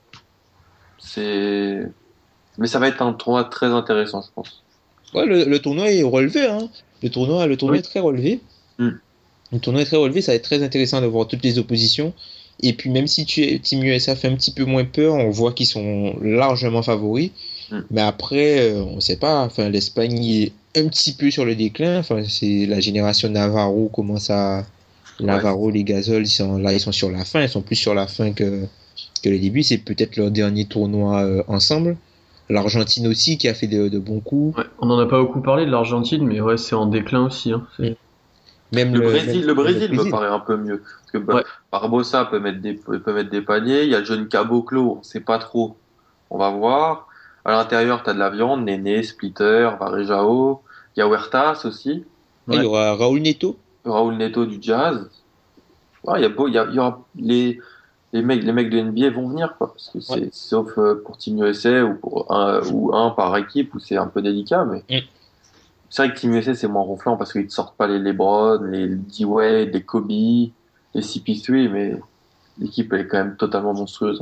C'est. Mais ça va être un tournoi très intéressant, je pense. Ouais, le, le tournoi est relevé, hein. Le tournoi, le tournoi Oui. est très relevé. Mm. Le tournoi est très relevé, ça va être très intéressant de voir toutes les oppositions. Et puis même si tu Team USA fait un petit peu moins peur, on voit qu'ils sont largement favoris. Mm. Mais après, euh, on sait pas. Enfin, l'Espagne est un petit peu sur le déclin. Enfin, c'est la génération Navarro commence à Navarro, les Gasol, ils sont là, ils sont sur la fin. Ils sont plus sur la fin que que le début. C'est peut-être leur dernier tournoi euh, ensemble. L'Argentine aussi qui a fait de, de bons coups. Ouais, on en a pas beaucoup parlé de l'Argentine, mais ouais, c'est en déclin aussi. Hein. Même Le, le, Brésil, même- le Brésil me paraît un peu mieux. Parce que Ouais. Barbosa peut mettre, des, peut mettre des paniers. Il y a John Caboclo, on sait pas trop. On va voir. À l'intérieur, tu as de la viande, Néné, Splitter, Varejao. Il y a Huertas aussi. Ah, Il y aura Raoul Neto. Raoul Neto du Jazz. Ouais, il y a beau, il y, a, il y aura les, les mecs, les mecs de NBA vont venir quoi, parce que c'est sauf euh, pour Team USA ou pour un ou un par équipe où c'est un peu délicat, mais Mm. c'est vrai que Team USA c'est moins ronflant parce qu'ils te sortent pas les LeBron, les D-Wade, les Kobe, les CP3, mais l'équipe elle est quand même totalement monstrueuse.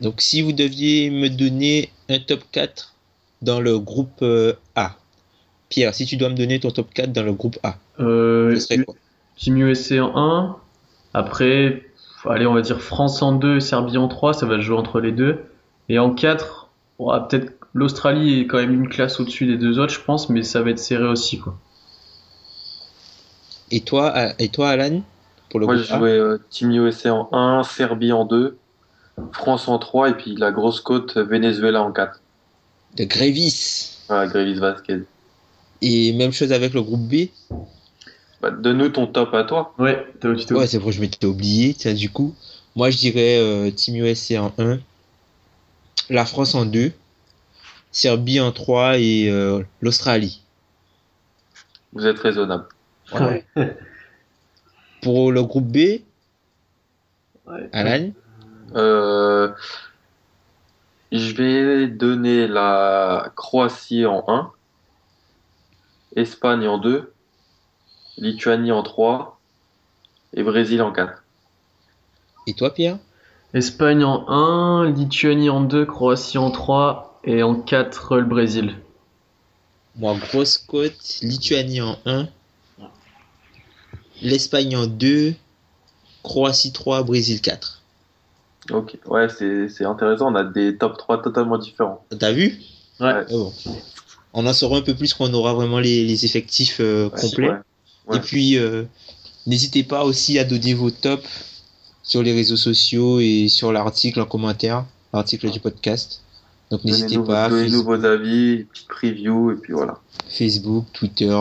Donc, si vous deviez me donner un top 4 dans le groupe euh, A, Pierre, si tu dois me donner ton top 4 dans le groupe A, Euh, ce serait quoi? Team USA en 1. Après, allez, on va dire France en 2 et Serbie en 3. Ça va se jouer entre les deux. Et en 4, on aura peut-être l'Australie est quand même une classe au-dessus des deux autres, je pense, mais ça va être serré aussi, quoi. Et toi, et toi Alan Pour le Moi, groupe j'ai A joué euh, Team USA en 1, Serbie en 2, France en 3 et puis la grosse côte Venezuela en 4. De Grévis. Voilà, Grévis Vasquez. Et même chose avec le groupe B? Bah, Donne-nous ton top à toi. Ouais, t'as Ouais, c'est vrai, je m'étais oublié. Tiens, du coup, moi je dirais euh, Team USA en 1, la France en 2, Serbie en 3 et euh, l'Australie. Vous êtes raisonnable. Ouais. (laughs) Pour le groupe B, Ouais. Alan, Euh, je vais donner la Croatie en 1, Espagne en 2, Lituanie en 3 et Brésil en 4. et toi Pierre? Espagne en 1, Lituanie en 2, Croatie en 3 et en 4 le Brésil. Moi, grosse côte, Lituanie en 1, l'Espagne en 2, Croatie 3, Brésil 4. Ok, ouais, c'est c'est intéressant. On a des top 3 totalement différents. T'as vu? Ouais. Ah bon. On en saura un peu plus quand on aura vraiment les, les effectifs euh, Ouais, complets. ouais. Ouais. Et puis, euh, n'hésitez pas aussi à donner vos tops sur les réseaux sociaux et sur l'article en commentaire, l'article du podcast. Donc n'hésitez pas, donnez-nous vos avis, petite preview et puis voilà. Facebook, Twitter.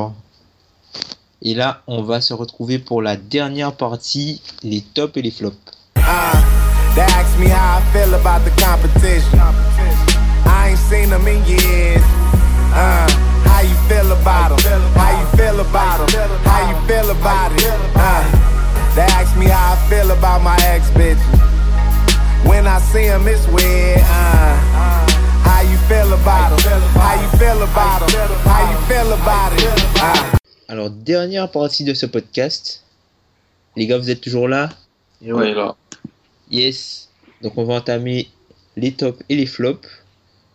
Et là, on va se retrouver pour la dernière partie, les tops et les flops. Uh, they ask me how you feel about them? How you feel about them? How you feel about it? Uh, they ask me how I feel about my ex bitches. When I see them, it's weird. Uh, how you feel about them? How you feel about them? How you feel about it? Uh, Alors, dernière partie de ce podcast. Les gars, vous êtes toujours là? Ouais, là. Yes. Donc on va entamer les tops et les flops.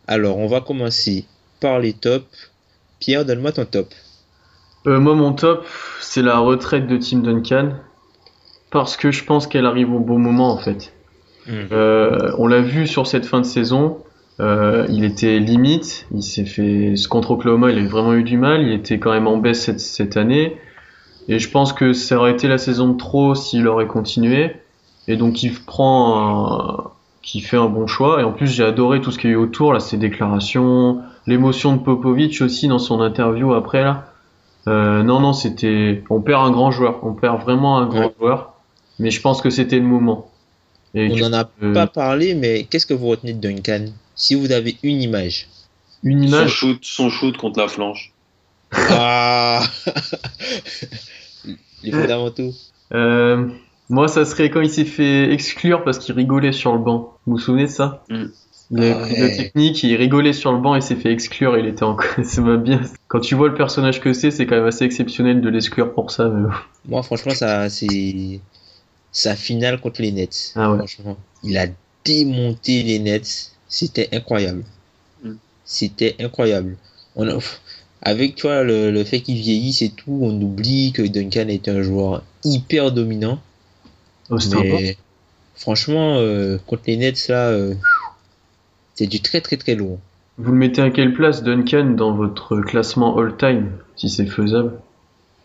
Alors on va commencer par les tops. Pierre, donne-moi ton top. Euh, moi, mon top, c'est la retraite de Tim Duncan. Parce que je pense qu'elle arrive au bon moment, en fait. Euh, on l'a vu sur cette fin de saison. euh, il était limite. Il s'est fait. Contre Oklahoma, il a vraiment eu du mal. Il était quand même en baisse cette, cette année. Et je pense que ça aurait été la saison de trop s'il aurait continué. Et donc, il prend un- qui fait un bon choix. Et en plus, j'ai adoré tout ce qu'il y a eu autour, là, ses déclarations, l'émotion de Popovic aussi dans son interview après, là. Euh, non, non, c'était. On perd un grand joueur. On perd vraiment un grand Ouais. joueur. Mais je pense que c'était le moment. Et On n'en a euh, pas parlé, mais qu'est-ce que vous retenez de Duncan Si vous avez une image? une Son image? shoot, son shoot contre la flanche. Ah (laughs) Les fondamentaux. Euh, moi, ça serait quand il s'est fait exclure parce qu'il rigolait sur le banc. Vous vous souvenez de ça? Mm. Il avait Ah pris ouais. de technique, il rigolait sur le banc et s'est fait exclure. Il était en... ça (laughs) m'a bien. Quand tu vois le personnage que c'est, c'est quand même assez exceptionnel de l'exclure pour ça. Mais... Moi, franchement, ça, c'est sa finale contre les Nets. Ah ouais. Franchement, il a démonté les Nets. C'était incroyable. Mm. C'était incroyable. On a- avec tu vois, le, le fait qu'il vieillisse et tout, on oublie que Duncan est un joueur hyper dominant. Oh. Mais franchement, euh, contre les Nets, là, euh, c'est du très très très lourd. Vous le mettez à quelle place, Duncan, dans votre classement all-time, si c'est faisable?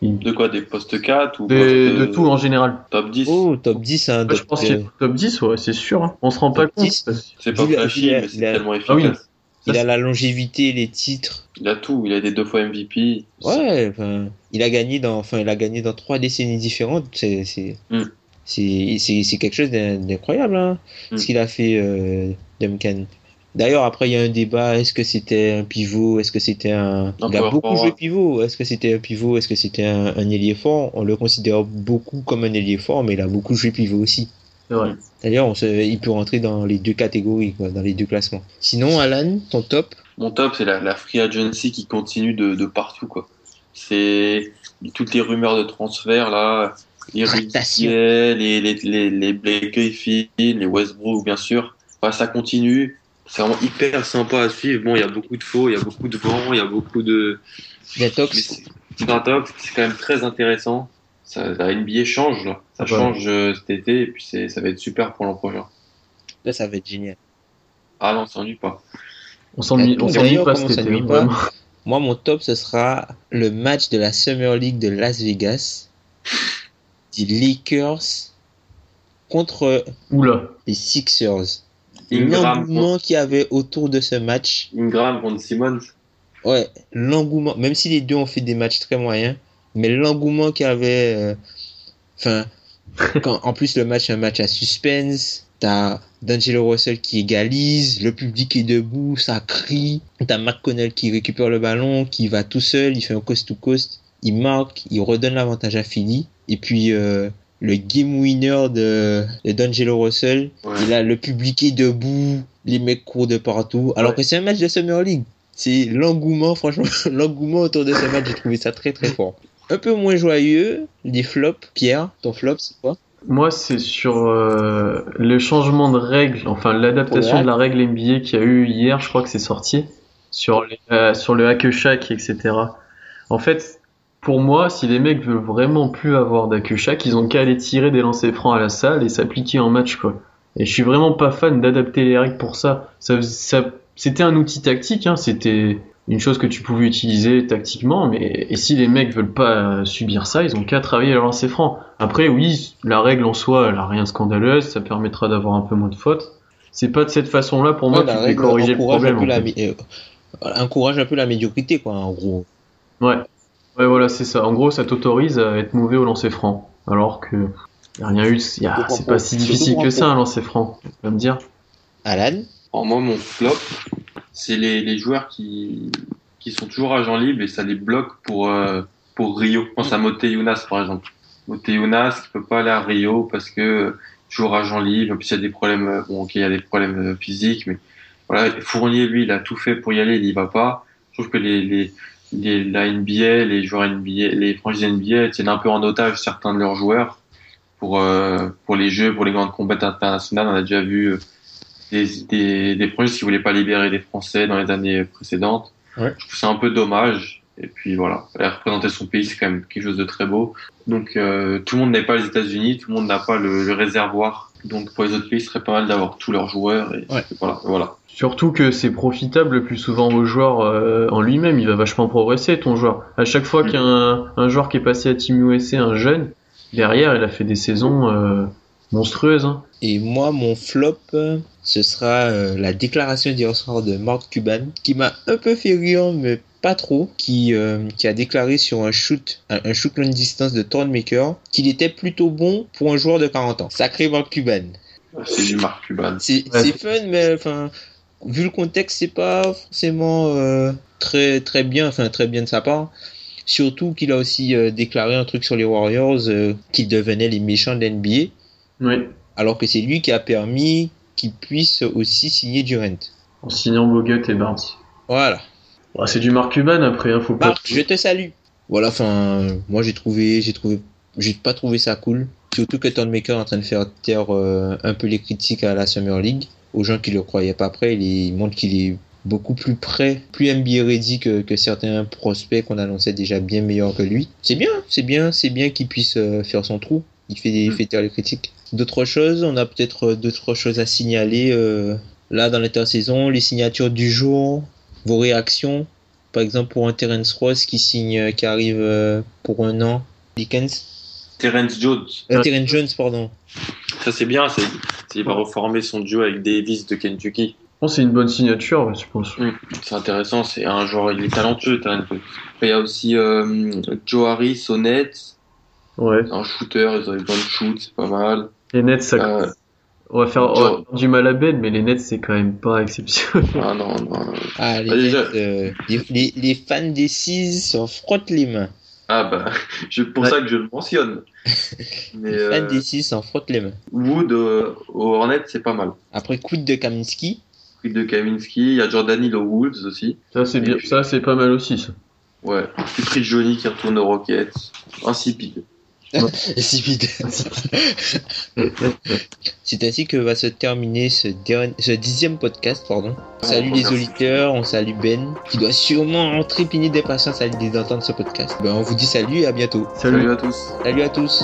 De quoi Des postes 4 ou de, tout en général. Top 10 Oh, top 10, hein, je top- pense euh, est top 10, ouais, c'est sûr. hein. On se rend pas Top compte. 10. parce- C'est pas flashy, mais c'est tellement Ah oui. efficace. il a la longévité, les titres. Il a tout. Il a été deux fois MVP. Ouais, enfin, il a gagné dans, enfin, il a gagné dans trois décennies différentes. C'est, c'est, Mm. c'est, quelque chose d'in- d'incroyable, hein, Mm. ce qu'il a fait, euh, Duncan. D'ailleurs, après, il y a un débat. Est-ce que c'était un pivot? Est-ce que c'était un, Un il a beaucoup joué pivot. Est-ce que c'était un pivot? Est-ce que c'était un, un ailier fort? On le considère beaucoup comme un ailier fort, mais il a beaucoup joué pivot aussi. C'est vrai. D'ailleurs, se, il peut rentrer dans les deux catégories, quoi, dans les deux classements. Sinon, Alan, ton top? Mon top, c'est la, la free agency qui continue de, de partout, quoi. C'est toutes les rumeurs de transfert, là. Les. Rudiger, les, les, les, les Blake Griffin, les Westbrook, bien sûr. Enfin, ça continue. C'est vraiment hyper sympa à suivre. Bon, il y a beaucoup de faux, il y a beaucoup de vent, il y a beaucoup de. Detox? c'est quand même très intéressant. Ça, la NBA change, là. Ça Ouais. change euh, cet été, et puis ça va être super pour l'an prochain. Là, ça va être génial. Ah non, ça s'ennuie pas. On s'ennuie on pas cet on hein, pas vraiment. (laughs) Moi, mon top, ce sera le match de la Summer League de Las Vegas (laughs) des Lakers contre Oula. les Sixers. L'engouement qu'il y avait autour de ce match, Ingram contre Simmons. ouais, l'engouement, même si les deux ont fait des matchs très moyens, mais l'engouement qu'il y avait, euh, enfin, (laughs) en plus le match est un match à suspense, t'as D'Angelo Russell qui égalise, le public est debout, ça crie, t'as McConnell qui récupère le ballon, qui va tout seul, il fait un coast to coast, il marque, il redonne l'avantage à Philly, et puis euh, le game winner de, de D'Angelo Russell, Ouais. et là le public est debout, les mecs courent de partout, alors Ouais. que c'est un match de Summer League. C'est l'engouement, franchement, (laughs) l'engouement autour de ce match, j'ai trouvé ça très très fort. Un peu moins joyeux, les flops. Pierre, ton flop, c'est quoi? Moi, c'est sur euh, le changement de règle, enfin l'adaptation de la règle NBA qu'il y a eu hier, je crois que c'est sorti, sur, les, euh, sur le hack shack, etc. En fait, pour moi, si les mecs veulent vraiment plus avoir d'hack shack, ils ont qu'à aller tirer des lancers francs à la salle et s'appliquer en match, quoi. Et je suis vraiment pas fan d'adapter les règles pour ça. ça, ça c'était un outil tactique, hein, c'était une chose que tu pouvais utiliser tactiquement, mais et si les mecs veulent pas subir ça, ils ont qu'à travailler à lancer franc. Après, oui, la règle en soi, elle a rien de scandaleuse, ça permettra d'avoir un peu moins de fautes. C'est pas de cette façon-là pour moi que tu peux corriger le problème. un peu en la, fait. euh, encourage un peu la médiocrité, quoi, en gros. Ouais. Ouais, voilà, c'est ça. En gros, ça t'autorise à être mauvais au lancer franc. Alors que y a rien eu, c'est pas si difficile que ça un lancer franc. Tu vas me dire. Alan Alors moi, mon flop, c'est les, les joueurs qui, qui sont toujours agents libres et ça les bloque pour, euh, pour Rio. Je pense à Moté Younas, par exemple. Moté Younas qui peut pas aller à Rio parce que toujours agent libre. Puis il y a des problèmes, euh, bon, ok, il y a des problèmes euh, physiques, mais voilà, Fournier, lui, il a tout fait pour y aller, il y va pas. Je trouve que les, les, les, la NBA, les joueurs NBA, les franchises NBA tiennent un peu en otage certains de leurs joueurs pour, euh, pour les jeux, pour les grandes compétitions internationales. On a déjà vu euh, des, des, des franchises qui voulaient pas libérer des Français dans les années précédentes. Ouais. Je trouve ça un peu dommage. Et puis voilà, représenter son pays, c'est quand même quelque chose de très beau. Donc euh, tout le monde n'est pas les États-Unis, tout le monde n'a pas le, le réservoir. Donc pour les autres pays, ce serait pas mal d'avoir tous leurs joueurs. Et, Ouais. voilà, voilà. Surtout que c'est profitable le plus souvent au joueur euh, en lui-même. Il va vachement progresser, ton joueur. À chaque fois qu'il y a un, un joueur qui est passé à Team USA, un jeune, derrière, il a fait des saisons euh, monstrueuses. Hein. Et moi, mon flop, ce sera euh, la déclaration d'hier soir de Mark Cuban, qui m'a un peu fait rire, mais pas trop, qui, euh, qui a déclaré sur un shoot, un, un shoot longue distance de Thornmaker, qu'il était plutôt bon pour un joueur de 40 ans. Sacré Mark Cuban. C'est du Marc Cuban. C'est Ouais. c'est fun, mais enfin, vu le contexte, c'est pas forcément euh, très très bien, enfin très bien de sa part. Surtout qu'il a aussi euh, déclaré un truc sur les Warriors, euh, qu'ils devenaient les méchants de l'NBA, Oui. alors que c'est lui qui a permis qu'ils puissent aussi signer Durant. En signant Bogut et Barnes. Voilà. C'est du Mark Cuban après, hein, faut pas. Marc, je te salue. Voilà, enfin, moi j'ai trouvé, j'ai trouvé, j'ai pas trouvé ça cool. Surtout que Thornmaker est en train de faire taire un peu les critiques à la Summer League, aux gens qui le croyaient pas prêt. Il, est- il montre qu'il est beaucoup plus prêt, plus NBA ready que, que certains prospects qu'on annonçait déjà bien meilleurs que lui. C'est bien, c'est bien, c'est bien qu'il puisse euh, faire son trou. Il fait, des, il fait taire les critiques. D'autres choses, on a peut-être euh, d'autres choses à signaler euh, là dans l'intersaison, les signatures du jour, vos réactions. Par exemple, pour un Terence Ross qui signe, qui arrive euh, pour un an. Dickens. Terence Jones, Euh. Terence Jones, pardon. Ça c'est bien, c'est il va reformer son duo avec Davis de Kentucky. Que c'est une bonne signature, je pense. C'est intéressant, c'est un joueur, il est talentueux. Il y a aussi euh, Joe Harris au net, Ouais. un shooter, ils ont besoin de shoot, c'est pas mal. Les Nets, ça. Euh, On va faire on va Joe- faire du mal à Ben, mais les Nets, c'est quand même pas exceptionnel. ah non, non. Ah, les, Ah, déjà. Nets, euh, les, les- les fans des Seas se frottent les mains. Ah bah, c'est pour Ouais. ça que je le mentionne. (laughs) Mais Les fans euh, des Seas s'en frottent les mains. Wood euh, au Hornet, c'est pas mal. Après, coup de Kaminski? Quid de Kaminski, il y a Jordan Hill aux Wolves aussi. Ça, c'est bien. Ça, c'est pas mal aussi, ça. Ouais. Puis Johnny qui retourne aux Rockets. Insipide. (laughs) Si vite. (laughs) C'est ainsi que va se terminer ce, dernier, ce dixième podcast. Pardon. On salue les merci. auditeurs, on salue Ben, qui doit sûrement trépigner d'impatience à l'idée d'entendre ce podcast. Ben, on vous dit salut et à bientôt. Salut. Salut à tous. Salut à tous.